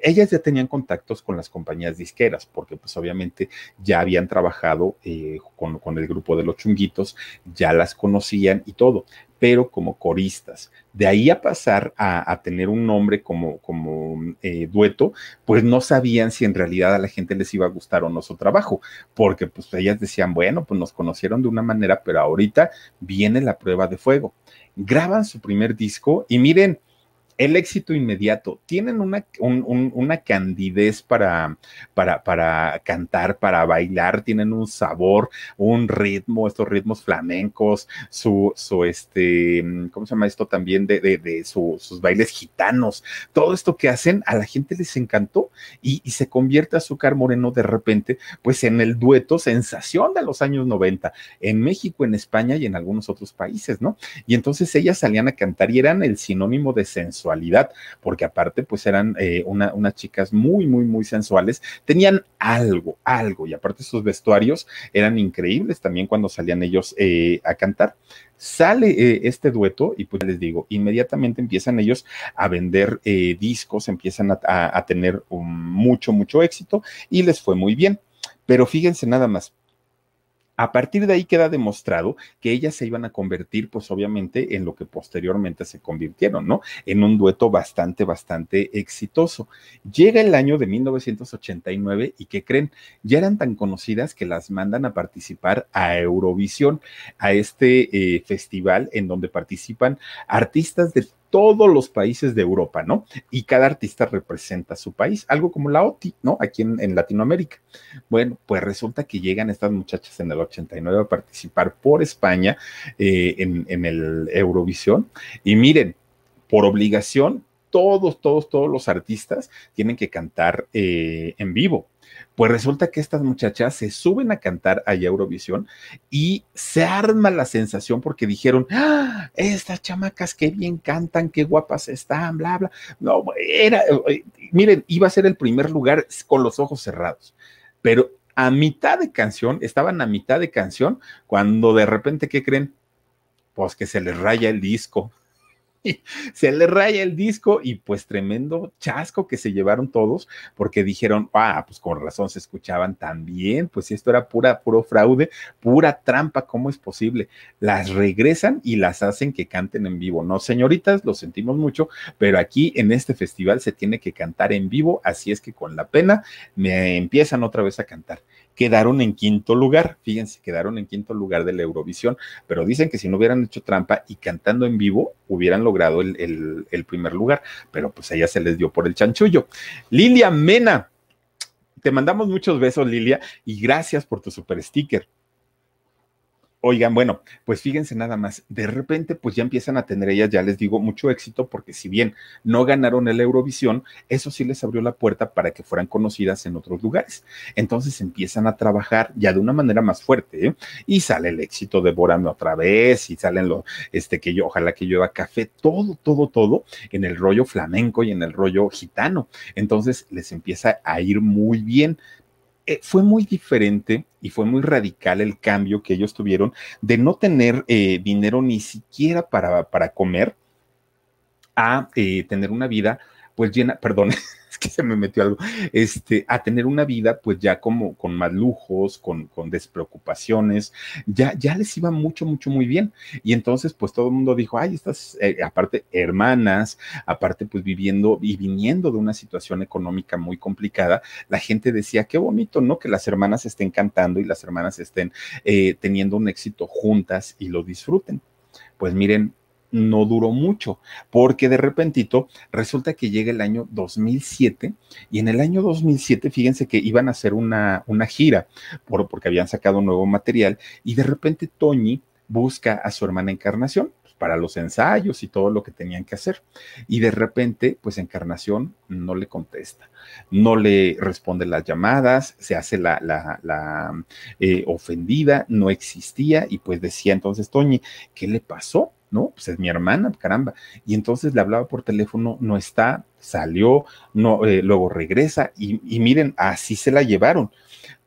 ellas ya tenían contactos con las compañías disqueras, porque pues obviamente ya habían trabajado eh, con, con, el grupo de los chunguitos, ya las conocían y todo, pero como coristas. De ahí a pasar a, tener un nombre como, como eh, dueto, pues no sabían si en realidad a la gente les iba a gustar o no su trabajo, porque pues ellas decían, bueno, pues nos conocieron de una manera, pero ahorita viene la prueba de fuego. Graban su primer disco y miren, el éxito inmediato. Tienen una, una candidez para, para, para, cantar, para bailar, tienen un sabor, un ritmo, estos ritmos flamencos, su, su este, ¿cómo se llama esto también? De, de, sus bailes gitanos. Todo esto que hacen a la gente les encantó y, se convierte Azúcar Moreno de repente, pues en el dueto sensación de los años 90, en México, en España y en algunos otros países, ¿no? Y entonces ellas salían a cantar y eran el sinónimo de sensualidad porque aparte pues eran eh, unas chicas muy, muy, muy sensuales, tenían algo, algo, y aparte sus vestuarios eran increíbles también cuando salían ellos eh, a cantar. Sale eh, este dueto y pues les digo, inmediatamente empiezan ellos a vender discos, empiezan a, tener mucho, mucho éxito y les fue muy bien. Pero fíjense nada más, a partir de ahí queda demostrado que ellas se iban a convertir, pues obviamente, en lo que posteriormente se convirtieron, ¿no? En un dueto bastante, bastante exitoso. Llega el año de 1989 y que creen, ya eran tan conocidas que las mandan a participar a Eurovisión, a este eh, festival en donde participan artistas de todos los países de Europa, ¿no? Y cada artista representa su país, algo como la OTI, ¿no? Aquí en, Latinoamérica. Bueno, pues resulta que llegan estas muchachas en el 89 a participar por España eh, en, el Eurovisión. Y miren, por obligación, todos, todos, todos los artistas tienen que cantar eh, en vivo. Pues resulta que estas muchachas se suben a cantar a Eurovisión y se arma la sensación porque dijeron, ¡Ah, estas chamacas qué bien cantan, qué guapas están, bla, bla. No, era, eh, miren, iba a ser el primer lugar con los ojos cerrados, pero a mitad de canción, estaban a mitad de canción, cuando de repente, ¿qué creen? Pues que se les raya el disco. se le raya el disco y pues tremendo chasco que se llevaron todos porque dijeron, ah, pues con razón se escuchaban tan bien, pues esto era pura, puro fraude, pura trampa, ¿cómo es posible? Las regresan y las hacen que canten en vivo. No, señoritas, lo sentimos mucho, pero aquí en este festival se tiene que cantar en vivo, así es que con la pena me empiezan otra vez a cantar quedaron en quinto lugar. Fíjense, quedaron en quinto lugar de la Eurovisión, pero dicen que si no hubieran hecho trampa y cantando en vivo, hubieran logrado el, primer lugar, pero pues a ella se les dio por el chanchullo. Lilia Mena, te mandamos muchos besos, Lilia, y gracias por tu super sticker. Oigan, bueno, pues fíjense nada más, de repente pues ya empiezan a tener ellas, ya les digo, mucho éxito porque si bien no ganaron el Eurovisión, eso sí les abrió la puerta para que fueran conocidas en otros lugares. Entonces empiezan a trabajar ya de una manera más fuerte ¿eh? y sale el éxito de Borame otra vez y salen los, este que yo, ojalá que llueva café, todo, todo, todo en el rollo flamenco y en el rollo gitano. Entonces les empieza a ir muy bien, eh, fue muy diferente y fue muy radical el cambio que ellos tuvieron de no tener eh, dinero ni siquiera para, para comer a eh, tener una vida pues llena, perdón, que se me metió algo, este, a tener una vida pues ya como con más lujos, con, con despreocupaciones, ya, ya les iba mucho, mucho, muy bien. Y entonces pues todo el mundo dijo, ay, estas, eh, aparte, hermanas, aparte pues viviendo y viniendo de una situación económica muy complicada, la gente decía, qué bonito, ¿no? Que las hermanas estén cantando y las hermanas estén eh, teniendo un éxito juntas y lo disfruten. Pues miren, no duró mucho, porque de repentito resulta que llega el año 2007 y en el año 2007, fíjense que iban a hacer una, una gira por, porque habían sacado un nuevo material y de repente Toñi busca a su hermana Encarnación pues, para los ensayos y todo lo que tenían que hacer. Y de repente, pues Encarnación no le contesta, no le responde las llamadas, se hace la, la, la eh, ofendida, no existía y pues decía entonces Toñi, ¿qué le pasó? ¿No? Pues es mi hermana, caramba. Y entonces le hablaba por teléfono, no está, salió, no, eh, luego regresa y, miren, así se la llevaron.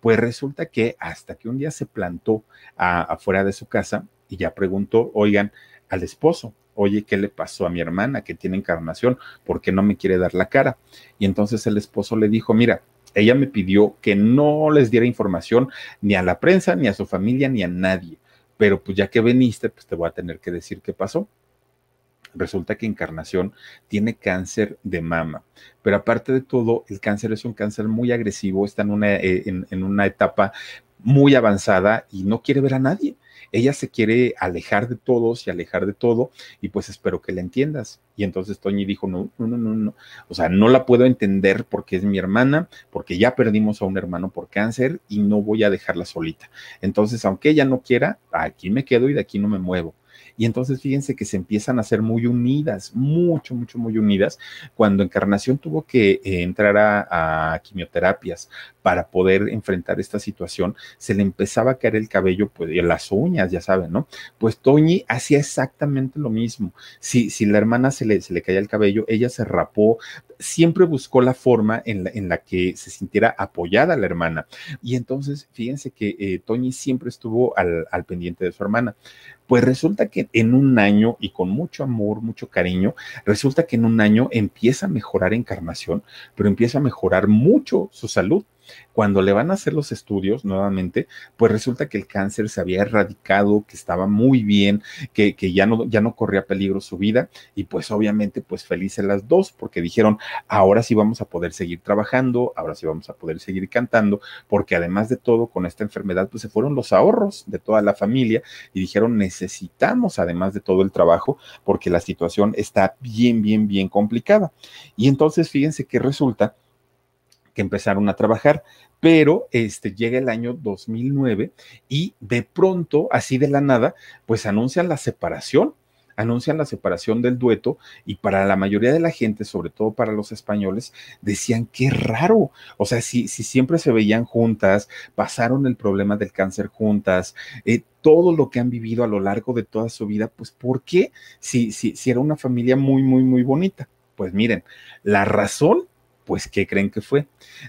Pues resulta que hasta que un día se plantó a, afuera de su casa y ya preguntó, oigan, al esposo, oye, ¿qué le pasó a mi hermana que tiene encarnación? ¿Por qué no me quiere dar la cara? Y entonces el esposo le dijo, mira, ella me pidió que no les diera información ni a la prensa, ni a su familia, ni a nadie pero pues ya que veniste, pues te voy a tener que decir qué pasó. Resulta que Encarnación tiene cáncer de mama, pero aparte de todo, el cáncer es un cáncer muy agresivo, está en una, eh, en, en una etapa muy avanzada y no quiere ver a nadie ella se quiere alejar de todos y alejar de todo, y pues espero que la entiendas. Y entonces Toñi dijo, no, no, no, no, no, o sea, no la puedo entender porque es mi hermana, porque ya perdimos a un hermano por cáncer y no voy a dejarla solita. Entonces, aunque ella no quiera, aquí me quedo y de aquí no me muevo. Y entonces fíjense que se empiezan a ser muy unidas, mucho, mucho, muy unidas. Cuando Encarnación tuvo que eh, entrar a, a, quimioterapias para poder enfrentar esta situación, se le empezaba a caer el cabello, pues, y las uñas, ya saben, ¿no? Pues Toñi hacía exactamente lo mismo. Si, si la hermana se le, se le caía el cabello, ella se rapó, siempre buscó la forma en la, en la, que se sintiera apoyada la hermana. Y entonces, fíjense que eh, Toñi siempre estuvo al, al, pendiente de su hermana. Pues resulta que en un año y con mucho amor, mucho cariño, resulta que en un año empieza a mejorar Encarnación, pero empieza a mejorar mucho su salud. Cuando le van a hacer los estudios nuevamente, pues resulta que el cáncer se había erradicado, que estaba muy bien, que, que ya, no, ya no corría peligro su vida y pues obviamente pues felices las dos porque dijeron, ahora sí vamos a poder seguir trabajando, ahora sí vamos a poder seguir cantando, porque además de todo con esta enfermedad pues se fueron los ahorros de toda la familia y dijeron, necesitamos además de todo el trabajo porque la situación está bien, bien, bien complicada. Y entonces fíjense que resulta que empezaron a trabajar, pero este llega el año 2009 y de pronto, así de la nada, pues anuncian la separación anuncian la separación del dueto y para la mayoría de la gente, sobre todo para los españoles, decían qué raro. O sea, si, si siempre se veían juntas, pasaron el problema del cáncer juntas, eh, todo lo que han vivido a lo largo de toda su vida, pues ¿por qué? Si, si, si era una familia muy, muy, muy bonita. Pues miren, la razón pues, ¿qué creen que fue?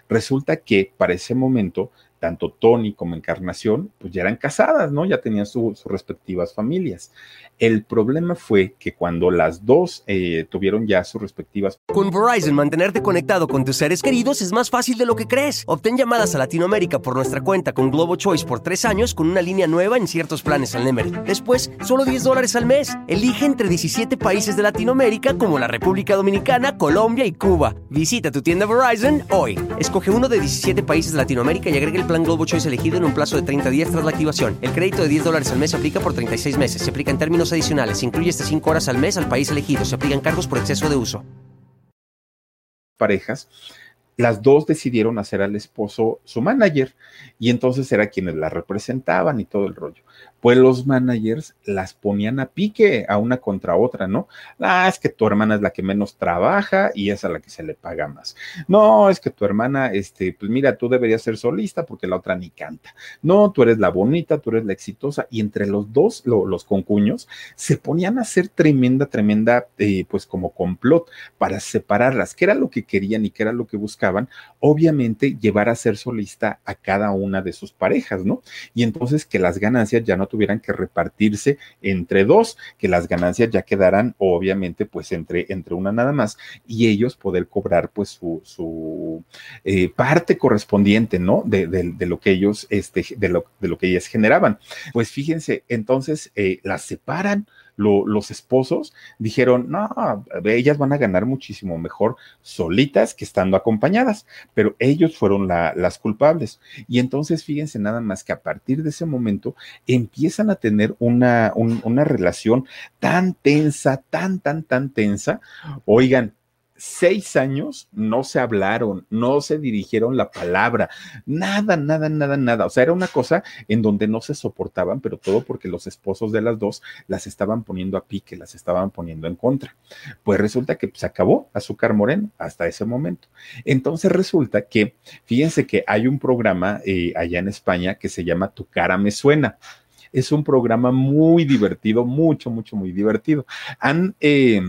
Resulta que para ese momento, tanto Tony como Encarnación, pues ya eran casadas, ¿no? Ya tenían su, sus respectivas familias. El problema fue que cuando las dos eh, tuvieron ya sus respectivas. Con Verizon, mantenerte conectado con tus seres queridos es más fácil de lo que crees. Obtén llamadas a Latinoamérica por nuestra cuenta con Globo Choice por tres años con una línea nueva en ciertos planes al Nemery. Después, solo 10 dólares al mes. Elige entre 17 países de Latinoamérica como la República Dominicana, Colombia y Cuba. Visita tu tienda Verizon hoy. Escoge uno de 17 países de Latinoamérica y agrega el plan Globo Choice elegido en un plazo de 30 días tras la activación. El crédito de 10 dólares al mes se aplica por 36 meses. Se aplica en términos adicionales. Se incluye hasta 5 horas al mes al país elegido. Se aplican cargos por exceso de uso. Parejas, las dos decidieron hacer al esposo su manager y entonces era quienes la representaban y todo el rollo. Pues los managers las ponían a pique a una contra otra, ¿no? Ah, es que tu hermana es la que menos trabaja y es a la que se le paga más. No, es que tu hermana, este, pues mira, tú deberías ser solista porque la otra ni canta. No, tú eres la bonita, tú eres la exitosa y entre los dos, lo, los concuños, se ponían a hacer tremenda, tremenda, eh, pues como complot para separarlas, que era lo que querían y que era lo que buscaban buscaban, obviamente, llevar a ser solista a cada una de sus parejas, ¿no? Y entonces que las ganancias ya no tuvieran que repartirse entre dos, que las ganancias ya quedaran, obviamente, pues entre, entre una nada más, y ellos poder cobrar, pues, su, su eh, parte correspondiente, ¿no? De, de, lo que ellos, este, de lo, de lo que ellas generaban. Pues fíjense, entonces eh, las separan los esposos dijeron, no, ellas van a ganar muchísimo mejor solitas que estando acompañadas, pero ellos fueron las culpables. Y entonces fíjense nada más que a partir de ese momento empiezan a tener una, una relación tan tensa, tan, tan, tan tensa. Oigan, seis años no se hablaron, no se dirigieron la palabra, nada, nada, nada, nada. O sea, era una cosa en donde no se soportaban, pero todo porque los esposos de las dos las estaban poniendo a pique, las estaban poniendo en contra. Pues resulta que se acabó Azúcar Moreno hasta ese momento. Entonces resulta que, fíjense que hay un programa eh, allá en España que se llama Tu cara me suena. Es un programa muy divertido, mucho, mucho, muy divertido. Han... Eh,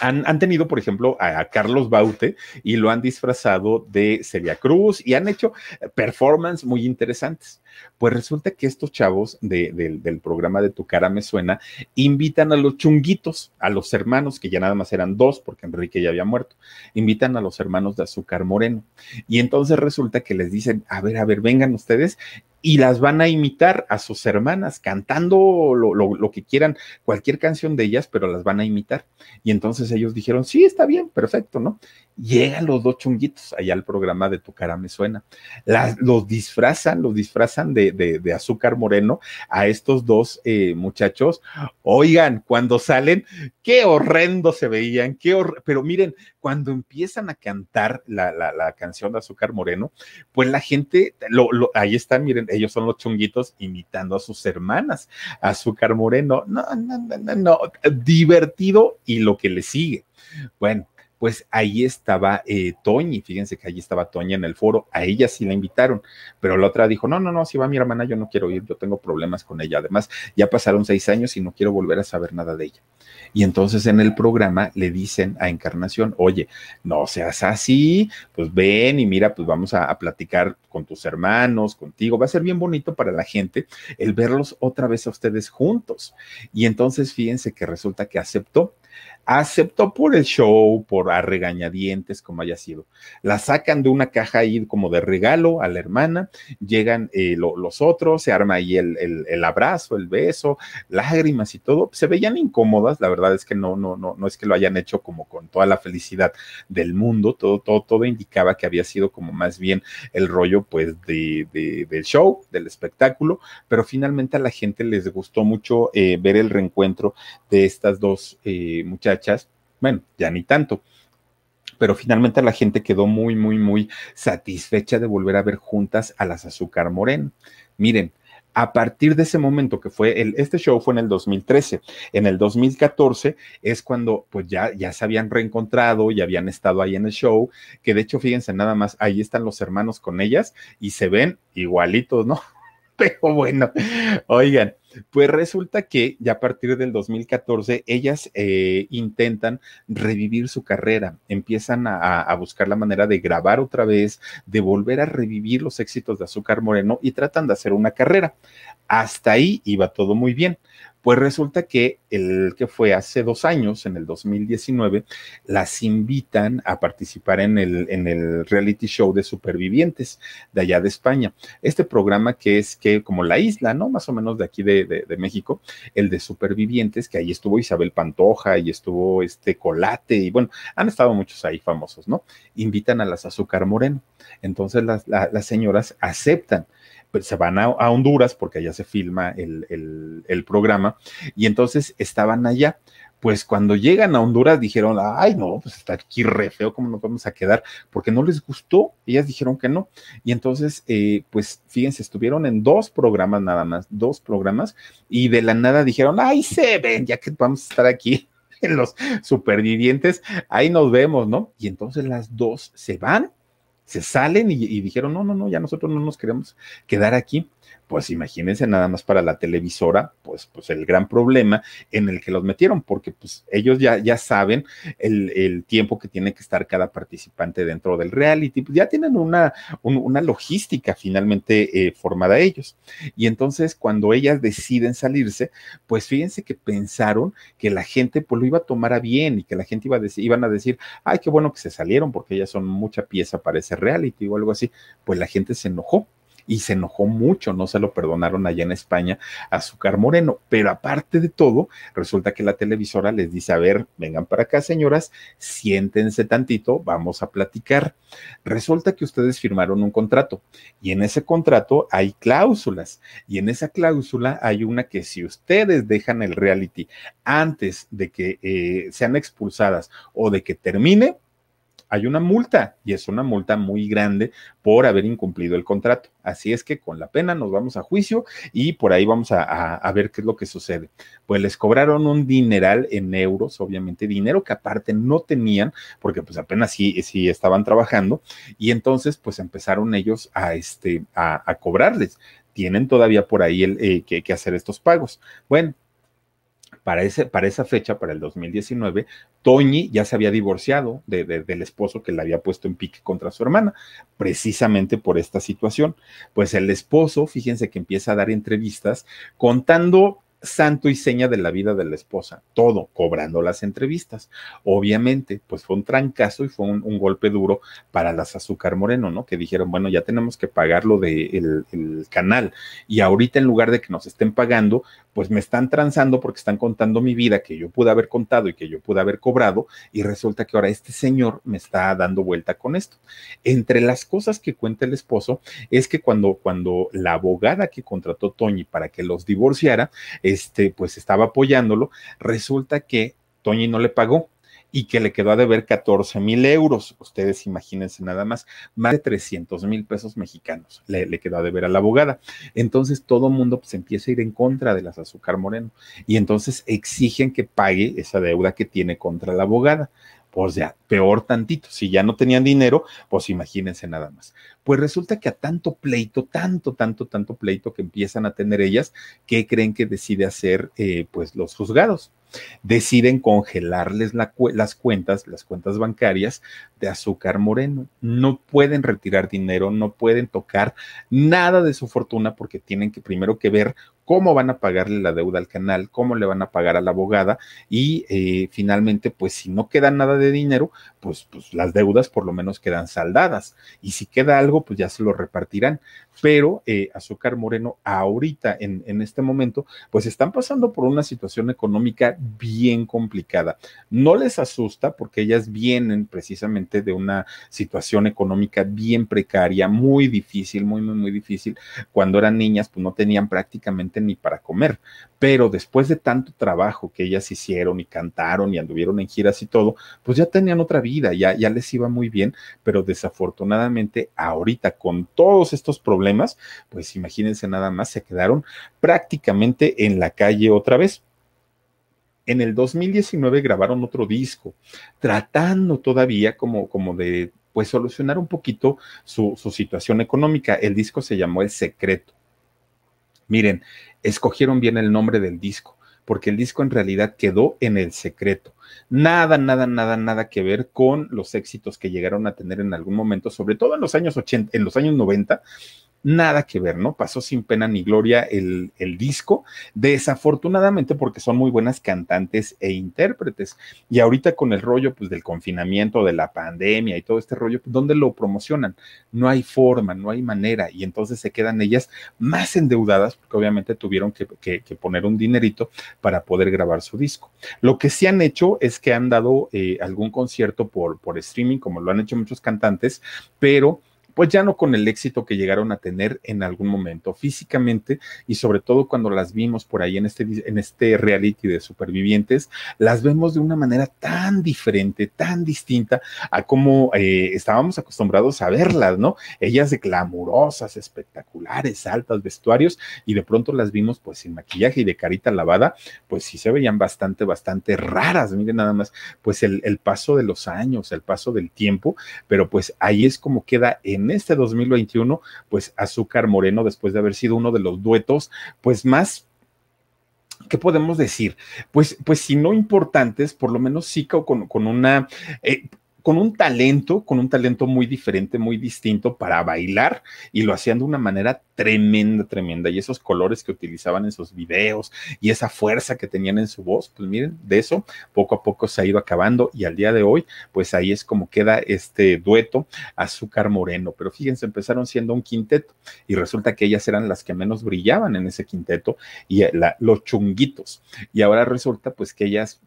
han, tenido, por ejemplo, a, Carlos Baute y lo han disfrazado de Celia Cruz y han hecho performances muy interesantes. Pues resulta que estos chavos del programa de Tu cara me suena invitan a los chunguitos, a los hermanos, que ya nada más eran dos porque Enrique ya había muerto, invitan a los hermanos de Azúcar Moreno. Y entonces resulta que les dicen, a ver, a ver, vengan ustedes y las van a imitar a sus hermanas, cantando lo, lo, que quieran, cualquier canción de ellas, pero las van a imitar. Y entonces ellos dijeron, sí, está bien, perfecto, ¿no? Llegan los dos chunguitos allá al programa de Tu cara me suena. Los disfrazan, los disfrazan de, de, azúcar moreno a estos dos eh, muchachos. Oigan, cuando salen, qué horrendo se veían, qué pero miren, cuando empiezan a cantar la, la, la, canción de azúcar moreno, pues la gente, lo, ahí están, miren, ellos son los chunguitos imitando a sus hermanas, azúcar moreno. No, no, no, no, no, divertido y lo que le sigue. Bueno, pues ahí estaba eh, Toñi, fíjense que ahí estaba Toña en el foro, a ella sí la invitaron, pero la otra dijo, no, no, no, si va mi hermana, yo no quiero ir, yo tengo problemas con ella, además ya pasaron seis años y no quiero volver a saber nada de ella. Y entonces en el programa le dicen a Encarnación, oye, no seas así, pues ven y mira, pues vamos a, a platicar con tus hermanos, contigo, va a ser bien bonito para la gente el verlos otra vez a ustedes juntos. Y entonces fíjense que resulta que aceptó aceptó por el show, por a regañadientes, como haya sido. La sacan de una caja ahí como de regalo a la hermana, llegan eh, los otros, se arma ahí el, el, abrazo, el beso, lágrimas y todo. Se veían incómodas, la verdad es que no, no, no, no es que lo hayan hecho como con toda la felicidad del mundo, todo, todo, todo indicaba que había sido como más bien el rollo pues de, del show, del espectáculo, pero finalmente a la gente les gustó mucho eh, ver el reencuentro de estas dos eh, muchachas bueno, ya ni tanto. Pero finalmente la gente quedó muy, muy, muy satisfecha de volver a ver juntas a las Azúcar Moreno. Miren, a partir de ese momento que fue el, este show fue en el 2013, en el 2014 es cuando pues ya, ya se habían reencontrado y habían estado ahí en el show, que de hecho fíjense nada más, ahí están los hermanos con ellas y se ven igualitos, ¿no? Pero bueno, oigan, pues resulta que ya a partir del 2014 ellas eh, intentan revivir su carrera, empiezan a, buscar la manera de grabar otra vez, de volver a revivir los éxitos de Azúcar Moreno y tratan de hacer una carrera. Hasta ahí iba todo muy bien. Pues resulta que el que fue hace dos años, en el 2019, las invitan a participar en el, en el reality show de supervivientes de allá de España. Este programa que es que como la isla, ¿no? Más o menos de aquí de, de, México, el de supervivientes, que ahí estuvo Isabel Pantoja y estuvo este Colate y bueno, han estado muchos ahí famosos, ¿no? Invitan a las Azúcar Moreno. Entonces las, las señoras aceptan pues, se van a, Honduras porque allá se filma el, el, programa y entonces estaban allá. Pues cuando llegan a Honduras dijeron, ay, no, pues está aquí re feo, ¿cómo nos vamos a quedar? Porque no les gustó, ellas dijeron que no. Y entonces, eh, pues fíjense, estuvieron en dos programas nada más, dos programas, y de la nada dijeron, ay, se ven, ya que vamos a estar aquí en los supervivientes, ahí nos vemos, ¿no? Y entonces las dos se van se salen y, dijeron, no, no, no, ya nosotros no nos queremos quedar aquí. Pues imagínense nada más para la televisora, pues, pues el gran problema en el que los metieron, porque pues ellos ya, ya saben el, el tiempo que tiene que estar cada participante dentro del reality, pues ya tienen una, una logística finalmente eh, formada ellos. Y entonces cuando ellas deciden salirse, pues fíjense que pensaron que la gente pues lo iba a tomar a bien y que la gente iba a decir, iban a decir, ay, qué bueno que se salieron porque ellas son mucha pieza para ese reality o algo así. Pues la gente se enojó y se enojó mucho, no se lo perdonaron allá en España a Azúcar Moreno. Pero aparte de todo, resulta que la televisora les dice, a ver, vengan para acá, señoras, siéntense tantito, vamos a platicar. Resulta que ustedes firmaron un contrato y en ese contrato hay cláusulas y en esa cláusula hay una que si ustedes dejan el reality antes de que eh, sean expulsadas o de que termine, hay una multa y es una multa muy grande por haber incumplido el contrato. Así es que con la pena nos vamos a juicio y por ahí vamos a, ver qué es lo que sucede. Pues les cobraron un dineral en euros, obviamente, dinero que aparte no tenían porque pues apenas sí, estaban trabajando y entonces pues empezaron ellos a, este, a, cobrarles. Tienen todavía por ahí el, eh, que, que hacer estos pagos. Bueno, para, ese, para esa fecha, para el 2019, Toñi ya se había divorciado del esposo que le había puesto en pique contra su hermana, precisamente por esta situación. Pues el esposo, fíjense que empieza a dar entrevistas contando santo y seña de la vida de la esposa, todo cobrando las entrevistas. Obviamente, pues fue un trancazo y fue un, golpe duro para las Azúcar Moreno, ¿no? Que dijeron, bueno, ya tenemos que pagar lo del el canal y ahorita en lugar de que nos estén pagando, pues me están transando porque están contando mi vida que yo pude haber contado y que yo pude haber cobrado y resulta que ahora este señor me está dando vuelta con esto. Entre las cosas que cuenta el esposo es que cuando, cuando la abogada que contrató Toñi para que los divorciara, este, pues estaba apoyándolo, resulta que Toñi no le pagó y que le quedó a deber 14 mil euros. Ustedes imagínense nada más, más de 300 mil pesos mexicanos le, le, quedó a deber a la abogada. Entonces todo el mundo pues empieza a ir en contra de las azúcar moreno y entonces exigen que pague esa deuda que tiene contra la abogada pues ya, peor tantito. Si ya no tenían dinero, pues imagínense nada más. Pues resulta que a tanto pleito, tanto, tanto, tanto pleito que empiezan a tener ellas, ¿qué creen que decide hacer eh, pues los juzgados? deciden congelarles las cuentas, las cuentas bancarias de azúcar moreno. No pueden retirar dinero, no pueden tocar nada de su fortuna porque tienen que primero que ver cómo van a pagarle la deuda al canal, cómo le van a pagar a la abogada y eh, finalmente, pues si no queda nada de dinero, pues, pues las deudas por lo menos quedan saldadas y si queda algo, pues ya se lo repartirán. Pero eh, Azúcar Moreno ahorita, en, en este momento, pues están pasando por una situación económica bien complicada. No les asusta porque ellas vienen precisamente de una situación económica bien precaria, muy difícil, muy, muy, muy difícil. Cuando eran niñas, pues no tenían prácticamente ni para comer. Pero después de tanto trabajo que ellas hicieron y cantaron y anduvieron en giras y todo, pues ya tenían otra vida, ya, ya les iba muy bien, pero desafortunadamente ahorita con todos estos problemas, pues imagínense nada más, se quedaron prácticamente en la calle otra vez en el 2019 grabaron otro disco, tratando todavía como, como de pues solucionar un poquito su, su situación económica. El disco se llamó El Secreto. Miren, escogieron bien el nombre del disco, porque el disco en realidad quedó en el secreto. Nada, nada, nada, nada que ver con los éxitos que llegaron a tener en algún momento, sobre todo en los años 80, en los años 90, nada que ver, ¿no? Pasó sin pena ni gloria el, el, disco, desafortunadamente porque son muy buenas cantantes e intérpretes. Y ahorita con el rollo, pues, del confinamiento, de la pandemia y todo este rollo, pues, ¿dónde lo promocionan? No hay forma, no hay manera. Y entonces se quedan ellas más endeudadas, porque obviamente tuvieron que, que, que poner un dinerito para poder grabar su disco. Lo que sí han hecho es que han dado eh, algún concierto por, por streaming, como lo han hecho muchos cantantes, pero pues ya no con el éxito que llegaron a tener en algún momento físicamente y sobre todo cuando las vimos por ahí en este, en este reality de supervivientes, las vemos de una manera tan diferente, tan distinta a como eh, estábamos acostumbrados a verlas, ¿no? Ellas de glamurosas, espectaculares, altas, vestuarios y de pronto las vimos pues sin maquillaje y de carita lavada, pues sí se veían bastante, bastante raras, miren nada más, pues el, el paso de los años, el paso del tiempo, pero pues ahí es como queda en en este 2021, pues Azúcar Moreno, después de haber sido uno de los duetos, pues más ¿qué podemos decir? Pues, pues si no importantes, por lo menos sí con, con una, eh, con un talento, con un talento muy diferente, muy distinto para bailar y lo hacían de una manera tremenda, tremenda. Y esos colores que utilizaban en sus videos y esa fuerza que tenían en su voz, pues miren, de eso poco a poco se ha ido acabando y al día de hoy, pues ahí es como queda este dueto Azúcar Moreno. Pero fíjense, empezaron siendo un quinteto y resulta que ellas eran las que menos brillaban en ese quinteto y los chunguitos. Y ahora resulta pues que ellas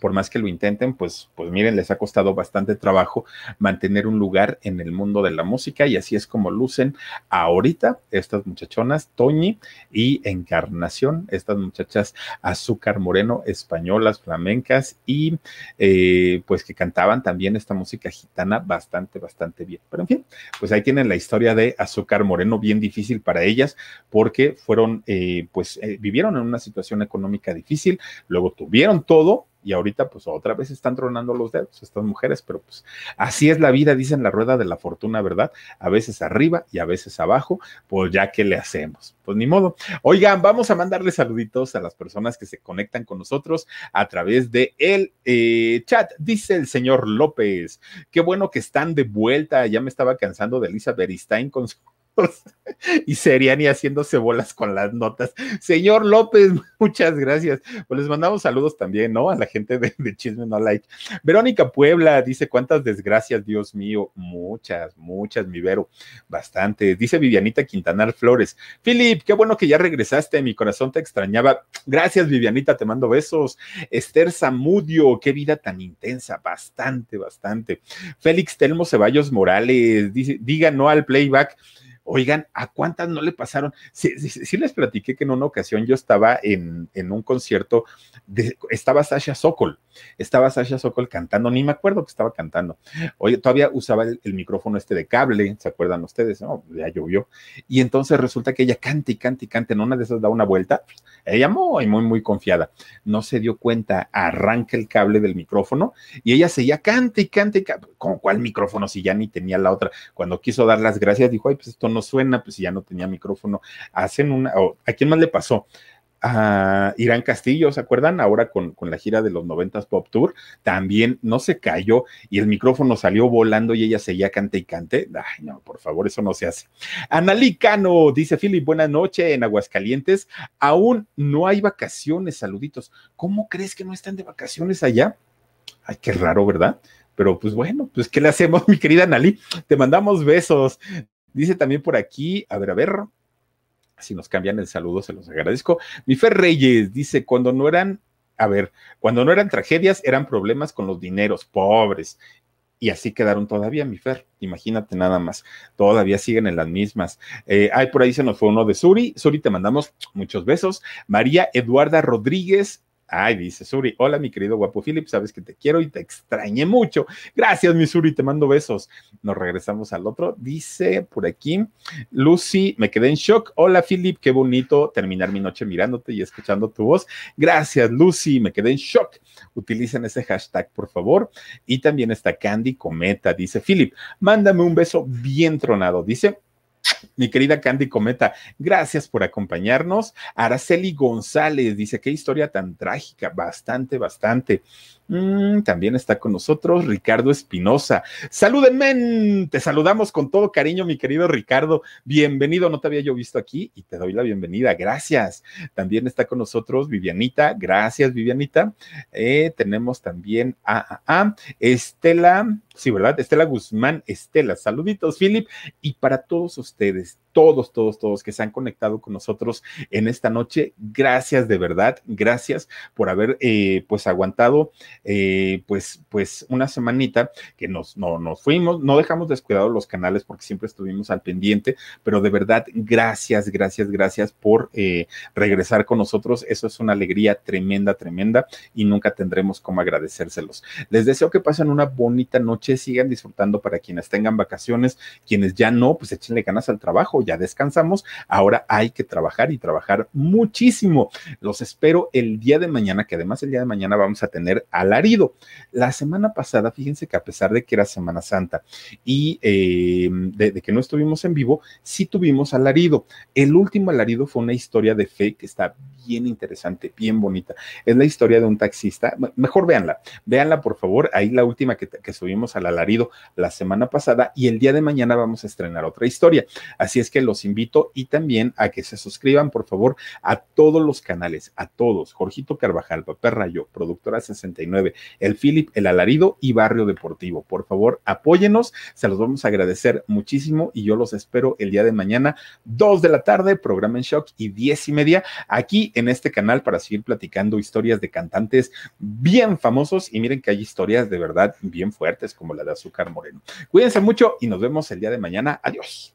por más que lo intenten, pues, pues miren, les ha costado bastante trabajo mantener un lugar en el mundo de la música y así es como lucen ahorita estas muchachonas, Toñi y Encarnación, estas muchachas azúcar moreno, españolas, flamencas y eh, pues que cantaban también esta música gitana bastante, bastante bien. Pero en fin, pues ahí tienen la historia de azúcar moreno, bien difícil para ellas porque fueron, eh, pues eh, vivieron en una situación económica difícil, luego tuvieron todo y ahorita pues otra vez están tronando los dedos estas mujeres, pero pues así es la vida, dicen la rueda de la fortuna, ¿verdad? A veces arriba y a veces abajo, pues ya que le hacemos, pues ni modo. Oigan, vamos a mandarle saluditos a las personas que se conectan con nosotros a través de el eh, chat, dice el señor López, qué bueno que están de vuelta, ya me estaba cansando de Elisa Beristain con su y y haciéndose bolas con las notas. Señor López, muchas gracias. Pues les mandamos saludos también, ¿no? A la gente de, Chisme No Like. Verónica Puebla dice: ¿Cuántas desgracias, Dios mío? Muchas, muchas, mi Vero. Bastante. Dice Vivianita Quintanar Flores. Philip, qué bueno que ya regresaste. Mi corazón te extrañaba. Gracias, Vivianita, te mando besos. Esther Zamudio, qué vida tan intensa. Bastante, bastante. Félix Telmo Ceballos Morales dice: Diga no al playback. Oigan, ¿a cuántas no le pasaron? Sí, les platiqué que en una ocasión yo estaba en, en un concierto, de, estaba Sasha Sokol, estaba Sasha Sokol cantando, ni me acuerdo que estaba cantando. Oye, todavía usaba el, micrófono este de cable, ¿se acuerdan ustedes? No, ya llovió. Y entonces resulta que ella canta y canta y canta, en una de esas da una vuelta, ella muy, muy, muy confiada, no se dio cuenta, arranca el cable del micrófono y ella seguía canta y canta y canta, ¿con cuál micrófono si ya ni tenía la otra? Cuando quiso dar las gracias dijo, ay, pues esto no suena, pues ya no tenía micrófono. Hacen una, ¿a quién más le pasó? a Irán Castillo, ¿se acuerdan? Ahora con, con, la gira de los noventas Pop Tour, también no se cayó y el micrófono salió volando y ella seguía cante y cante. Ay, no, por favor, eso no se hace. Analí Cano, dice Philip, buena noche en Aguascalientes. Aún no hay vacaciones, saluditos. ¿Cómo crees que no están de vacaciones allá? Ay, qué raro, ¿verdad? Pero pues bueno, pues ¿qué le hacemos, mi querida Analí? Te mandamos besos. Dice también por aquí, a ver, a ver, si nos cambian el saludo, se los agradezco. Mi Fer Reyes dice, cuando no eran, a ver, cuando no eran tragedias, eran problemas con los dineros, pobres. Y así quedaron todavía, mi Fer. Imagínate nada más. Todavía siguen en las mismas. Eh, ay, por ahí se nos fue uno de Suri. Suri, te mandamos muchos besos. María Eduarda Rodríguez Ay, dice Suri, hola mi querido guapo Philip, sabes que te quiero y te extrañé mucho. Gracias, mi Suri, te mando besos. Nos regresamos al otro. Dice por aquí, Lucy, me quedé en shock. Hola Philip, qué bonito terminar mi noche mirándote y escuchando tu voz. Gracias, Lucy, me quedé en shock. Utilicen ese hashtag, por favor. Y también está Candy Cometa, dice Philip, mándame un beso bien tronado. Dice, mi querida Candy Cometa, gracias por acompañarnos. Araceli González dice, qué historia tan trágica, bastante, bastante. Mm, también está con nosotros Ricardo Espinosa. Salúdenme, te saludamos con todo cariño, mi querido Ricardo. Bienvenido, no te había yo visto aquí y te doy la bienvenida. Gracias. También está con nosotros Vivianita. Gracias, Vivianita. Eh, tenemos también a, a Estela Sí, ¿verdad? Estela Guzmán, Estela, saluditos, Philip, y para todos ustedes, todos, todos, todos que se han conectado con nosotros en esta noche. Gracias de verdad, gracias por haber eh, pues aguantado eh, pues, pues una semanita que nos, no, nos fuimos, no dejamos descuidados los canales porque siempre estuvimos al pendiente, pero de verdad, gracias, gracias, gracias por eh, regresar con nosotros. Eso es una alegría tremenda, tremenda y nunca tendremos cómo agradecérselos. Les deseo que pasen una bonita noche, sigan disfrutando para quienes tengan vacaciones, quienes ya no, pues échenle ganas al trabajo ya descansamos, ahora hay que trabajar y trabajar muchísimo. Los espero el día de mañana, que además el día de mañana vamos a tener alarido. La semana pasada, fíjense que a pesar de que era Semana Santa y de, de, que no estuvimos en vivo, sí tuvimos alarido. El último alarido fue una historia de fe que está bien interesante, bien bonita. Es la historia de un taxista. Mejor véanla, véanla por favor. Ahí la última que, que subimos al alarido la semana pasada y el día de mañana vamos a estrenar otra historia. Así es que los invito y también a que se suscriban por favor a todos los canales, a todos. Jorgito Carvajal, Papá Rayo, Productora 69, El Philip, El Alarido y Barrio Deportivo. Por favor, apóyenos, se los vamos a agradecer muchísimo y yo los espero el día de mañana, 2 de la tarde, programa en shock y 10 y media, aquí en este canal para seguir platicando historias de cantantes bien famosos y miren que hay historias de verdad bien fuertes como la de Azúcar Moreno. Cuídense mucho y nos vemos el día de mañana. Adiós.